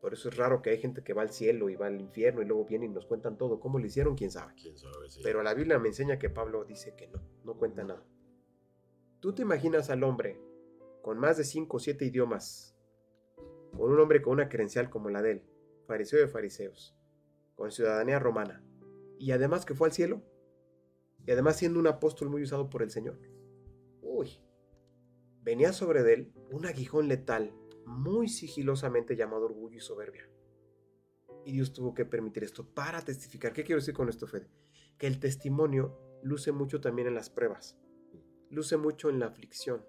Por eso es raro que hay gente que va al cielo y va al infierno y luego viene y nos cuentan todo. ¿Cómo lo hicieron? ¿Quién sabe? ¿Quién sabe? Sí. Pero la Biblia me enseña que Pablo dice que no, no cuenta nada. ¿Tú te imaginas al hombre con más de 5 o 7 idiomas, con un hombre con una credencial como la de él, fariseo de fariseos, con ciudadanía romana, y además que fue al cielo? Y además siendo un apóstol muy usado por el Señor. Uy, venía sobre él un aguijón letal, muy sigilosamente llamado orgullo y soberbia. Y Dios tuvo que permitir esto para testificar. ¿Qué quiero decir con esto, Fede? Que el testimonio luce mucho también en las pruebas, luce mucho en la aflicción.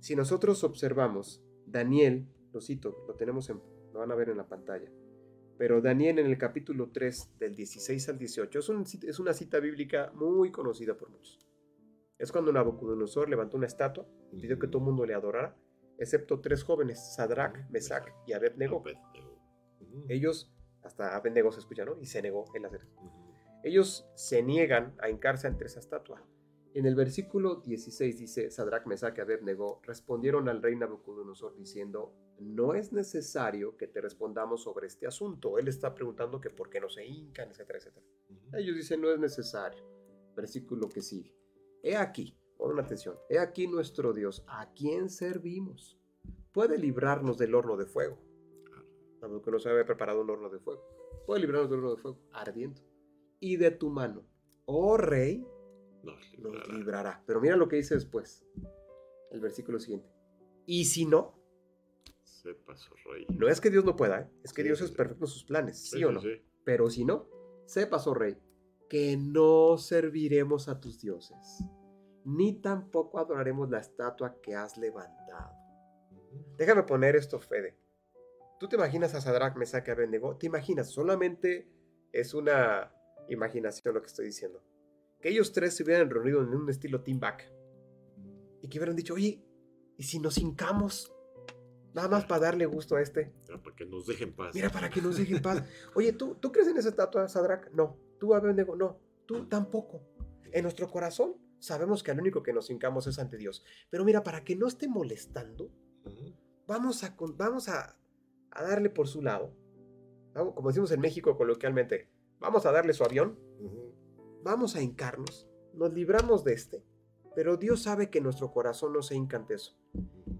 Si nosotros observamos, Daniel, lo cito, lo tenemos en, lo van a ver en la pantalla. Pero Daniel en el capítulo 3, del 16 al 18, es, un- es una cita bíblica muy conocida por muchos. Es cuando Nabucodonosor levantó una estatua y pidió que todo el mundo le adorara, excepto tres jóvenes, Sadrach, Mesach y Abednego. Ellos, hasta Abednego se escucha, ¿no? Y se negó a hacer. Ellos se niegan a hincarse ante esa estatua. En el versículo 16 dice, Sadrach, Mesach y Abednego respondieron al rey Nabucodonosor diciendo, no es necesario que te respondamos sobre este asunto. Él está preguntando que por qué no se hincan, etcétera, etcétera. Ujú. Ellos dicen, no es necesario. Versículo que sigue. He aquí, pongan atención, he aquí nuestro Dios, ¿a quién servimos? Puede librarnos del horno de fuego. Nabucodonosor había preparado un horno de fuego. Puede librarnos del horno de fuego, ardiendo. Y de tu mano, oh rey, Nos nos librará. librará. Pero mira lo que dice después. El versículo siguiente. Y si no, Sepas, oh rey. no es que Dios no pueda, ¿eh? es que Sí, Dios sí, es perfecto en sus planes, ¿sí, Sí, o no? Pero si no, sepas, oh rey, que no serviremos a tus dioses, ni tampoco adoraremos la estatua que has levantado. Déjame poner esto, Fede. ¿Tú te imaginas a Sadrach, Mesach y Abednego? ¿Te imaginas? Solamente es una imaginación lo que estoy diciendo. Que ellos tres se hubieran reunido en un estilo team back y que hubieran dicho, oye, ¿y si nos hincamos? Nada más para darle gusto a este. Ya, para que nos dejen paz. Mira, para que nos deje en paz. *laughs* Oye, ¿tú, ¿tú crees en esa estatua, Sadrach? No. ¿Tú, Abednego? No. Tú tampoco. En nuestro corazón sabemos que al único que nos hincamos es ante Dios. Pero mira, para que no esté molestando, vamos a, vamos a, a darle por su lado. Como decimos en México coloquialmente, vamos a darle su avión. Vamos a hincarnos, nos libramos de este, pero Dios sabe que nuestro corazón no se hinca ante eso.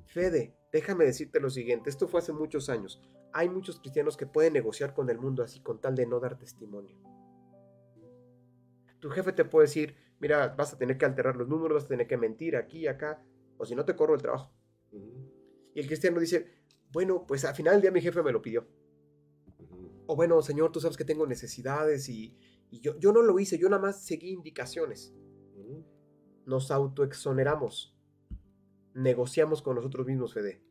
Fede, déjame decirte lo siguiente, esto fue hace muchos años. Hay muchos cristianos que pueden negociar con el mundo así con tal de no dar testimonio. Tu jefe te puede decir, mira, vas a tener que alterar los números, vas a tener que mentir aquí y acá, o si no te corro el trabajo. Y el cristiano dice, bueno, pues al final del día mi jefe me lo pidió. O bueno, Señor, tú sabes que tengo necesidades y, y yo, yo no lo hice, yo nada más seguí indicaciones. Nos autoexoneramos. Negociamos con nosotros mismos, Fede.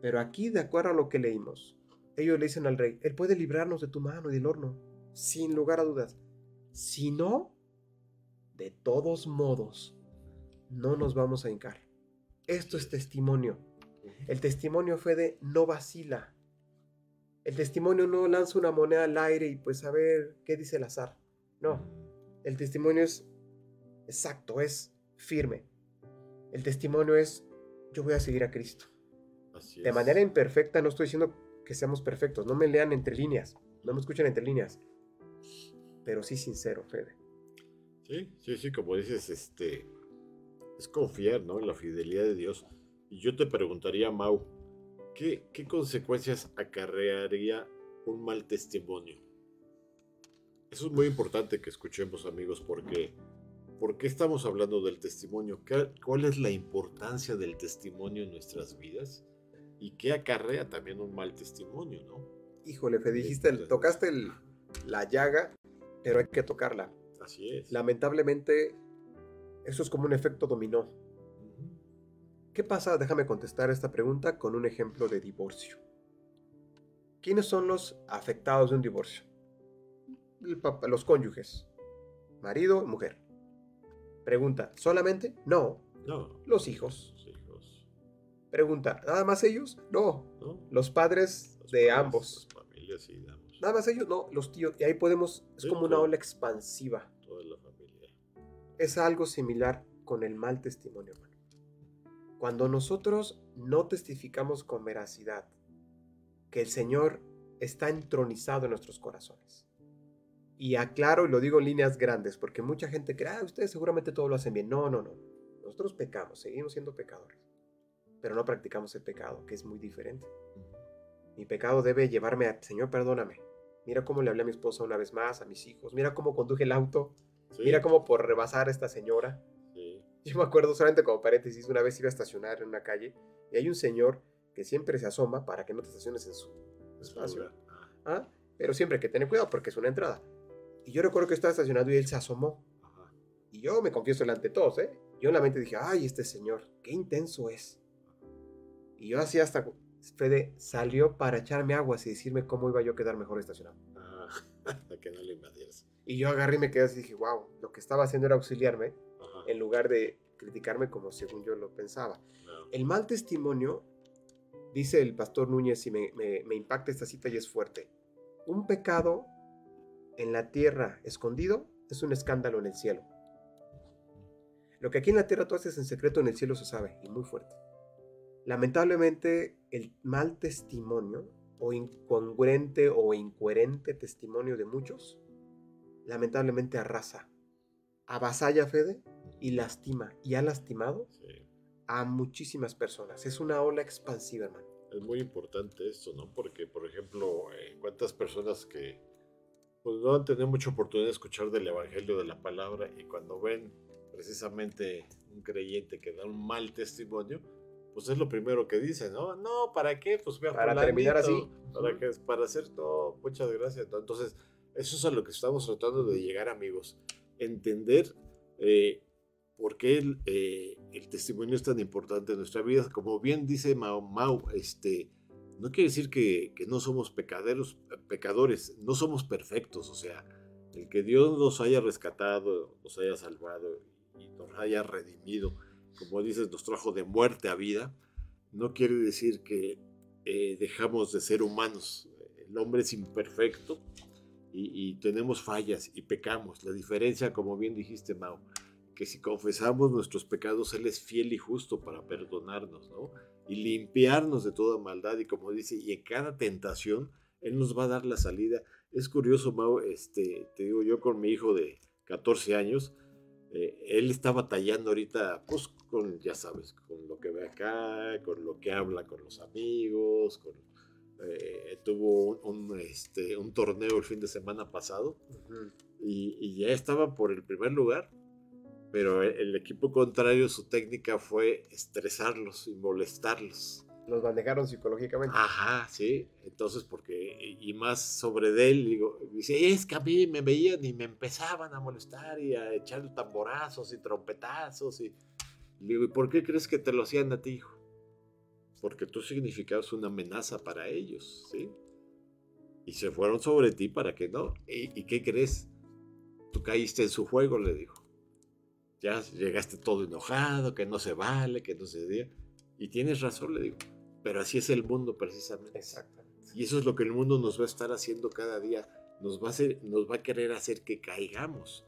Pero aquí, de acuerdo a lo que leímos, ellos le dicen al rey, Él puede librarnos de tu mano y del horno, sin lugar a dudas. Si no, de todos modos, no nos vamos a hincar. Esto es testimonio. El testimonio Fede no vacila. El testimonio no lanza una moneda al aire y pues a ver qué dice el azar. No, el testimonio es exacto, es firme. El testimonio es yo voy a seguir a Cristo. Así De es. manera imperfecta, no estoy diciendo que seamos perfectos, no me lean entre líneas, no me escuchen entre líneas, pero sí sincero, Fede. Sí, sí, sí, como dices, este es confiar, ¿no? En la fidelidad de Dios. Y yo te preguntaría, Mau, ¿qué, qué consecuencias acarrearía un mal testimonio? Eso es muy importante que escuchemos, amigos, porque ¿por qué estamos hablando del testimonio? ¿Qué- ¿Cuál es la importancia del testimonio en nuestras vidas? ¿Y qué acarrea también un mal testimonio, no? Híjole, Fede, dijiste, el- tocaste el- la llaga, pero hay que tocarla. Así es. Lamentablemente, eso es como un efecto dominó. ¿Qué pasa? Déjame contestar esta pregunta con un ejemplo de divorcio. ¿Quiénes son los afectados de un divorcio? Papá- los cónyuges, marido y mujer. Pregunta, ¿solamente? No, No, los hijos. los hijos, Pregunta, ¿nada más ellos? No, ¿no? los padres Los de padres, ambos. Las familias, sí, damos. Nada más ellos, no, los tíos. Y ahí podemos, es Sí, como una ola expansiva. Toda la familia. es algo similar con el mal testimonio, hermano. Cuando nosotros no testificamos con veracidad que el Señor está entronizado en nuestros corazones. Y aclaro y lo digo en líneas grandes, porque mucha gente cree, ah, ustedes seguramente todo lo hacen bien. No, no, no. Nosotros pecamos, seguimos siendo pecadores. Pero no practicamos el pecado, que es muy diferente. Mi pecado debe llevarme a, Señor, perdóname. Mira cómo le hablé a mi esposa una vez más, a mis hijos. Mira cómo conduje el auto. Sí, Mira cómo por rebasar a esta señora. sí, *laughs* Yo me acuerdo solamente como paréntesis, una vez iba a estacionar en una calle y hay un señor que siempre se asoma para que no te estaciones en su espacio. ¿ah? Pero siempre hay que tener cuidado porque es una entrada. Y yo recuerdo que estaba estacionado y él se asomó. ajá. Y yo me confieso delante de todos, ¿eh? Yo en la mente dije, ay, este señor, qué intenso es. Y yo así hasta Fede salió para echarme aguas y decirme cómo iba yo a quedar mejor estacionado. Ah, *laughs* que no le invadieras. Y yo agarré y me quedé así y dije, wow, lo que estaba haciendo era auxiliarme Ajá. en lugar de criticarme como según yo lo pensaba. no. El mal testimonio, dice el pastor Núñez, y me, me- me impacta esta cita y es fuerte. Un pecado en la tierra escondido es un escándalo en el cielo. Lo que aquí en la tierra tú haces en secreto en el cielo se sabe, y muy fuerte. Lamentablemente, el mal testimonio, o incongruente o incoherente testimonio de muchos, lamentablemente arrasa, avasalla Fede y lastima, y ha lastimado Sí. a muchísimas personas. Es una ola expansiva, hermano. Es muy importante esto, ¿no? Porque, por ejemplo, eh, cuántas personas que pues, no han tenido mucha oportunidad de escuchar del Evangelio de la Palabra y cuando ven precisamente un creyente que da un mal testimonio, pues es lo primero que dicen, ¿no? No, ¿para qué? Pues ve a Para terminar así. ¿Para qué? Para hacer todo, muchas gracias. Entonces, eso es a lo que estamos tratando de llegar, amigos. Entender eh, por qué el, eh, el testimonio es tan importante en nuestra vida. Como bien dice Mao, Mao este, no quiere decir que, no somos pecaderos, pecadores, no somos perfectos. O sea, el que Dios nos haya rescatado, nos haya salvado y nos haya redimido, como dices, nos trajo de muerte a vida, no quiere decir que eh, dejamos de ser humanos. El hombre es imperfecto y, y tenemos fallas y pecamos. La diferencia, como bien dijiste, Mao, que si confesamos nuestros pecados, Él es fiel y justo para perdonarnos, ¿no? Y limpiarnos de toda maldad. Y como dice, y en cada tentación, Él nos va a dar la salida. Es curioso, Mao, este, te digo yo con mi hijo de 14 años, eh, él está batallando ahorita, pues, con, ya sabes, con lo que ve acá, con lo que habla con los amigos, con, eh, tuvo un, un, este, un torneo el fin de semana pasado y, y ya estaba por el primer lugar, pero el, el equipo contrario, su técnica fue estresarlos y molestarlos. Los manejaron psicológicamente. Ajá, sí. Entonces, porque, y y más sobre de él, digo, dice, es que a mí me veían y me empezaban a molestar y a echar tamborazos y trompetazos. Y digo, ¿y por qué crees que te lo hacían a ti, hijo? Porque tú significabas una amenaza para ellos, ¿sí? Y se fueron sobre ti para que no. ¿Y, y qué crees? Tú caíste en su juego, le dijo. Ya llegaste todo enojado, que no se vale, que no se diga. Y tienes razón, le digo. Pero así es el mundo precisamente. Exactamente. Y eso es lo que el mundo nos va a estar haciendo cada día. Nos va a, hacer, nos va a querer hacer que caigamos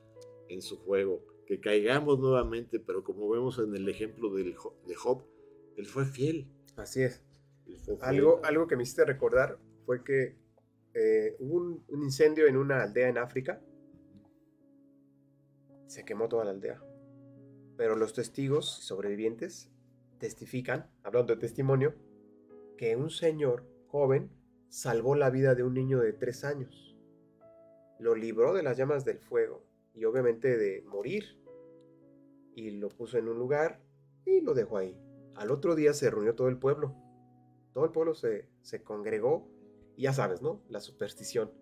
en su juego, que caigamos nuevamente, pero como vemos en el ejemplo del de Job, él fue fiel. Así es. fiel. Algo, algo que me hiciste recordar fue que eh, hubo un, un incendio en una aldea en África. Se quemó toda la aldea. Pero los testigos sobrevivientes testifican, hablando de testimonio, que un señor joven salvó la vida de un niño de tres años. Lo libró de las llamas del fuego y obviamente de morir. Y lo puso en un lugar y lo dejó ahí. Al otro día se reunió todo el pueblo. Todo el pueblo se, congregó y ya sabes, ¿no? La superstición.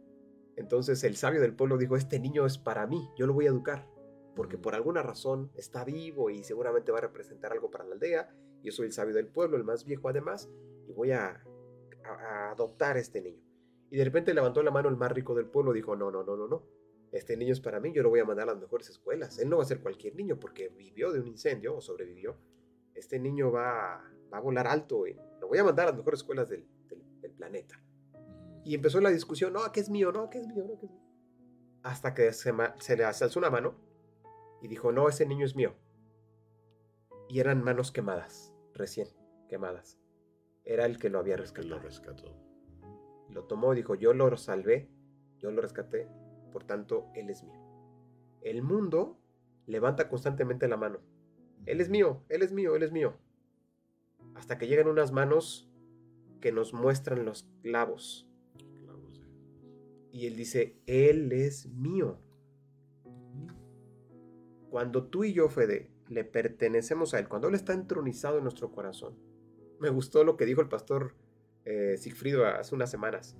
Entonces el sabio del pueblo dijo, este niño es para mí, yo lo voy a educar, porque por alguna razón está vivo y seguramente va a representar algo para la aldea. Yo soy el sabio del pueblo, el más viejo además, y voy a, a- a adoptar a este niño. Y de repente levantó la mano el más rico del pueblo y dijo, no, no, no, no, no. Este niño es para mí, yo lo voy a mandar a las mejores escuelas. Él no va a ser cualquier niño porque vivió de un incendio o sobrevivió. Este niño va, va a volar alto y lo voy a mandar a las mejores escuelas del, del- del planeta. Y empezó la discusión, no, que es mío, no, que es mío, no, que es mío. Hasta que se, se le alzó una mano y dijo, no, ese niño es mío. Y eran manos quemadas, recién quemadas. Era el que lo había rescatado. lo rescató. Lo tomó y dijo, yo lo salvé, yo lo rescaté, por tanto, él es mío. El mundo levanta constantemente la mano. Él es mío, él es mío, él es mío. Hasta que llegan unas manos que nos muestran los clavos. Y él dice, él es mío. Cuando tú y yo, Fede, le pertenecemos a él, cuando él está entronizado en nuestro corazón. Me gustó lo que dijo el pastor eh, Sigfrido hace unas semanas.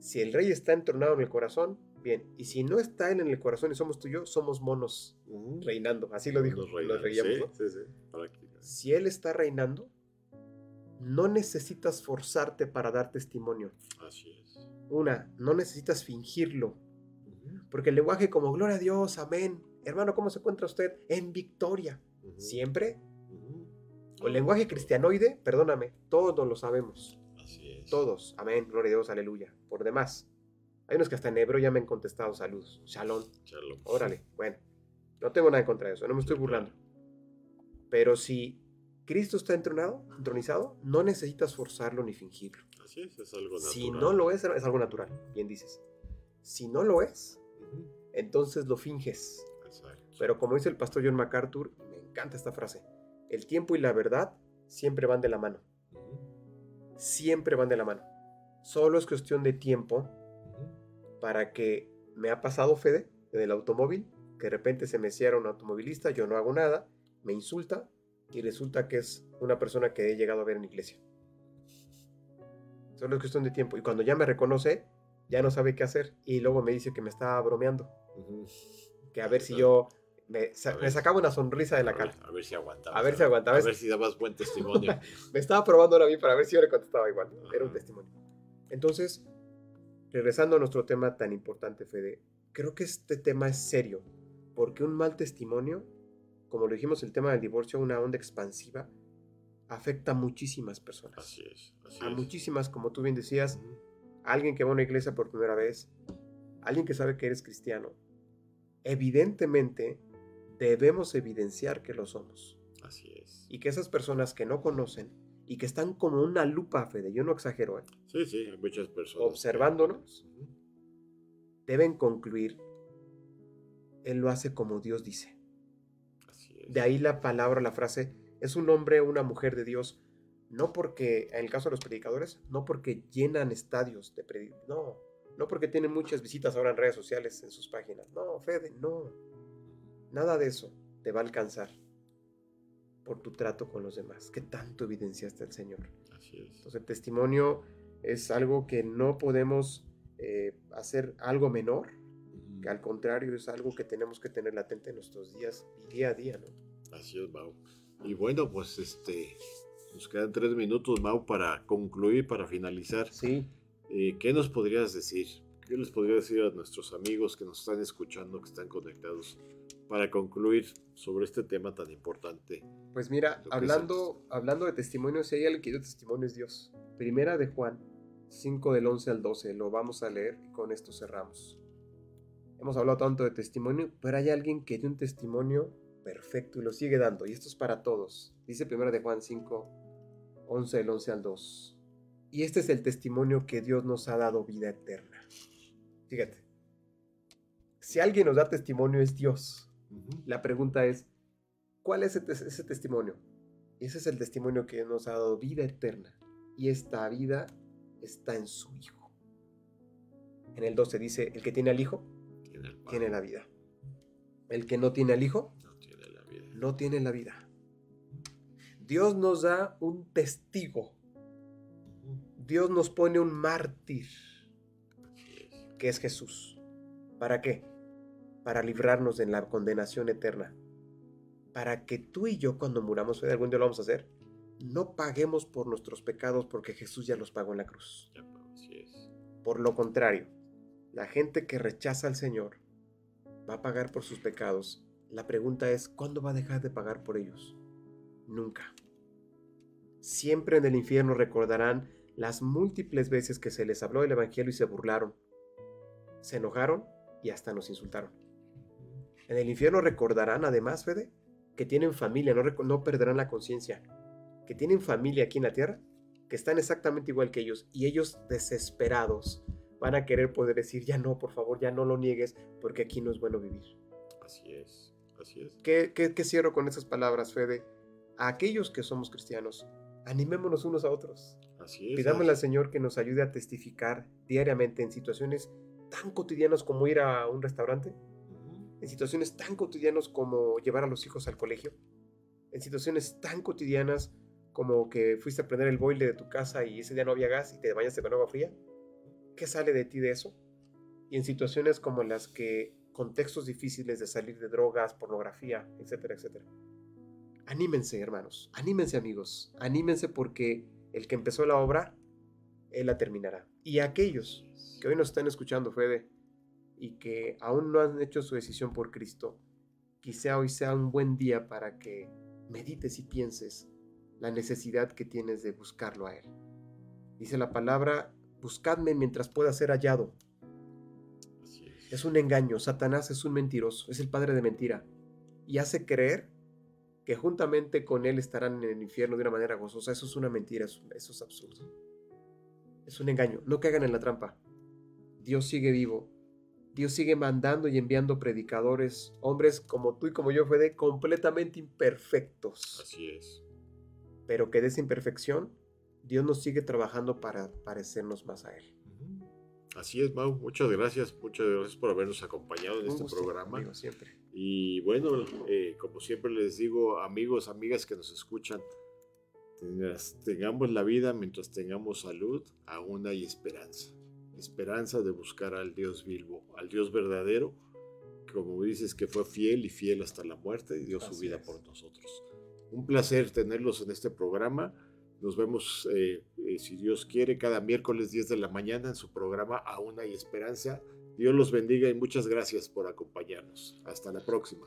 Si el rey está entronado en el corazón, bien. Y si no está él en el corazón y somos tú y yo, somos monos reinando. Así lo dijo. Los reíamos, sí, ¿no? sí, sí. Si él está reinando, no necesitas forzarte para dar testimonio. Así es. Una, no necesitas fingirlo. Porque el lenguaje como gloria a Dios, amén. Hermano, ¿cómo se encuentra usted? En victoria. Siempre. O el lenguaje cristianoide, perdóname, todos lo sabemos. Así es. Todos. Amén, gloria a Dios, aleluya. Por demás. Hay unos que hasta en hebreo ya me han contestado saludos. Shalom. Shalom. Órale, bueno. No tengo nada en contra de eso, no me estoy Sí, burlando. Pero si Cristo está entronado, entronizado, no necesitas forzarlo ni fingirlo. Así es, es algo natural. Si no lo es, es algo natural, bien dices. Si no lo es, entonces lo finges. Pero como dice el pastor John MacArthur, me encanta esta frase, el tiempo y la verdad siempre van de la mano. Siempre van de la mano. Solo es cuestión de tiempo para que me ha pasado Fede en el automóvil, que de repente se me cierra un automovilista, yo no hago nada, me insulta y resulta que es una persona que he llegado a ver en iglesia. Solo es cuestión de tiempo. Y cuando ya me reconoce, ya no sabe qué hacer y luego me dice que me está bromeando, que a ver si yo me, sa- ver. me sacaba una sonrisa de la A ver, cara. a ver si aguantaba. A ver si aguantaba. A ver si dabas buen testimonio. *laughs* Me estaba probando ahora a mí para ver si yo le contestaba igual. Era un testimonio. Entonces, regresando a nuestro tema tan importante, Fede, creo que este tema es serio, porque un mal testimonio, como lo dijimos, el tema del divorcio, una onda expansiva, afecta a muchísimas personas. Así es. Así A es. muchísimas, como tú bien decías, Ujú, alguien que va a una iglesia por primera vez, alguien que sabe que eres cristiano. Evidentemente, debemos evidenciar que lo somos. Así es. y que esas personas que no conocen y que están como una lupa, Fede, yo no exagero, ¿eh? Sí, sí, hay muchas personas. que- observándonos, Ujú, deben concluir, Él lo hace como Dios dice. Así es. De ahí la palabra, la frase, es un hombre o una mujer de Dios, no porque, en el caso de los predicadores, no porque llenan estadios de predi- no, no porque tienen muchas visitas ahora en redes sociales, en sus páginas, no, Fede, no, nada de eso te va a alcanzar por tu trato con los demás, que tanto evidenciaste al Señor. Así es. Entonces el testimonio es algo que no podemos eh, hacer algo menor, que al contrario es algo que tenemos que tener latente en nuestros días y día a día, ¿no? Así es, Mau. Y bueno, pues este. Nos quedan tres minutos, Mau, para concluir, para finalizar. Sí. Eh, ¿Qué nos podrías decir? ¿Qué les podría decir a nuestros amigos que nos están escuchando, que están conectados, para concluir sobre este tema tan importante? Pues mira, hablando, hablando de testimonios, si hay alguien que dio testimonio es Dios. Primera de Juan, 5 del 11 al 12, lo vamos a leer y con esto cerramos. Hemos hablado tanto de testimonio, pero hay alguien que dio un testimonio perfecto y lo sigue dando, y esto es para todos. Dice Primera de Juan 5, 11 del 11 al 2. Y este es el testimonio que Dios nos ha dado vida eterna. Fíjate, si alguien nos da testimonio es Dios. La pregunta es, ¿cuál es ese, tes- ese testimonio? Ese es el testimonio que nos ha dado vida eterna. Y esta vida está en su Hijo. En el 12 dice, el que tiene al Hijo, Tiene la vida. El que no tiene al Hijo, No tiene la vida. no tiene la vida. Dios nos da un testigo. Dios nos pone un mártir, que es Jesús. ¿Para qué? Para librarnos de la condenación eterna. Para que tú y yo cuando muramos, Fede, algún día lo vamos a hacer, no paguemos por nuestros pecados porque Jesús ya los pagó en la cruz. Así es. Por lo contrario, la gente que rechaza al Señor va a pagar por sus pecados. La pregunta es, ¿cuándo va a dejar de pagar por ellos? Nunca. Siempre en el infierno recordarán las múltiples veces que se les habló del Evangelio y se burlaron. Se enojaron y hasta nos insultaron. En el infierno recordarán además, Fede, que tienen familia, no, perderán la conciencia, que tienen familia aquí en la tierra, que están exactamente igual que ellos, y ellos desesperados van a querer poder decir, ya no, por favor, ya no lo niegues, porque aquí no es bueno vivir. Así es. Así es. ¿Qué, qué- qué cierro con esas palabras, Fede? A aquellos que somos cristianos, animémonos unos a otros. Así es. Pidámosle al Señor que nos ayude a testificar diariamente en situaciones tan cotidianas como ir a un restaurante, en situaciones tan cotidianas como llevar a los hijos al colegio, en situaciones tan cotidianas como que fuiste a prender el boiler de tu casa y ese día no había gas y te bañaste con agua fría. ¿Qué sale de ti de eso? Y en situaciones como las que, contextos difíciles de salir de drogas, pornografía, etcétera, etcétera. Anímense, hermanos, anímense, amigos, anímense porque el que empezó la obra, Él la terminará. Y aquellos que hoy nos están escuchando, Fede, y que aún no han hecho su decisión por Cristo, quizá hoy sea un buen día para que medites y pienses la necesidad que tienes de buscarlo a Él. Dice la palabra, buscadme mientras pueda ser hallado. Es un engaño, Satanás es un mentiroso, es el padre de mentira, y hace creer que juntamente con él estarán en el infierno de una manera gozosa. Eso es una mentira, eso, es absurdo. Es un engaño, no caigan en la trampa. Dios sigue vivo, Dios sigue mandando y enviando predicadores, hombres como tú y como yo, Fede, completamente imperfectos. Así es. Pero que de esa imperfección, Dios nos sigue trabajando para parecernos más a Él. Así es, Mau. Muchas gracias. Muchas gracias por habernos acompañado en este programa. siempre. Y bueno, eh, como siempre les digo, amigos, amigas que nos escuchan, tengamos la vida mientras tengamos salud, aún hay esperanza. Esperanza de buscar al Dios vivo, al Dios verdadero, como dices que fue fiel y fiel hasta la muerte y dio su vida por nosotros. Un placer tenerlos en este programa nos vemos, eh, eh, si Dios quiere, cada miércoles 10 de la mañana en su programa Aún hay esperanza. Dios los bendiga y muchas gracias por acompañarnos. Hasta la próxima.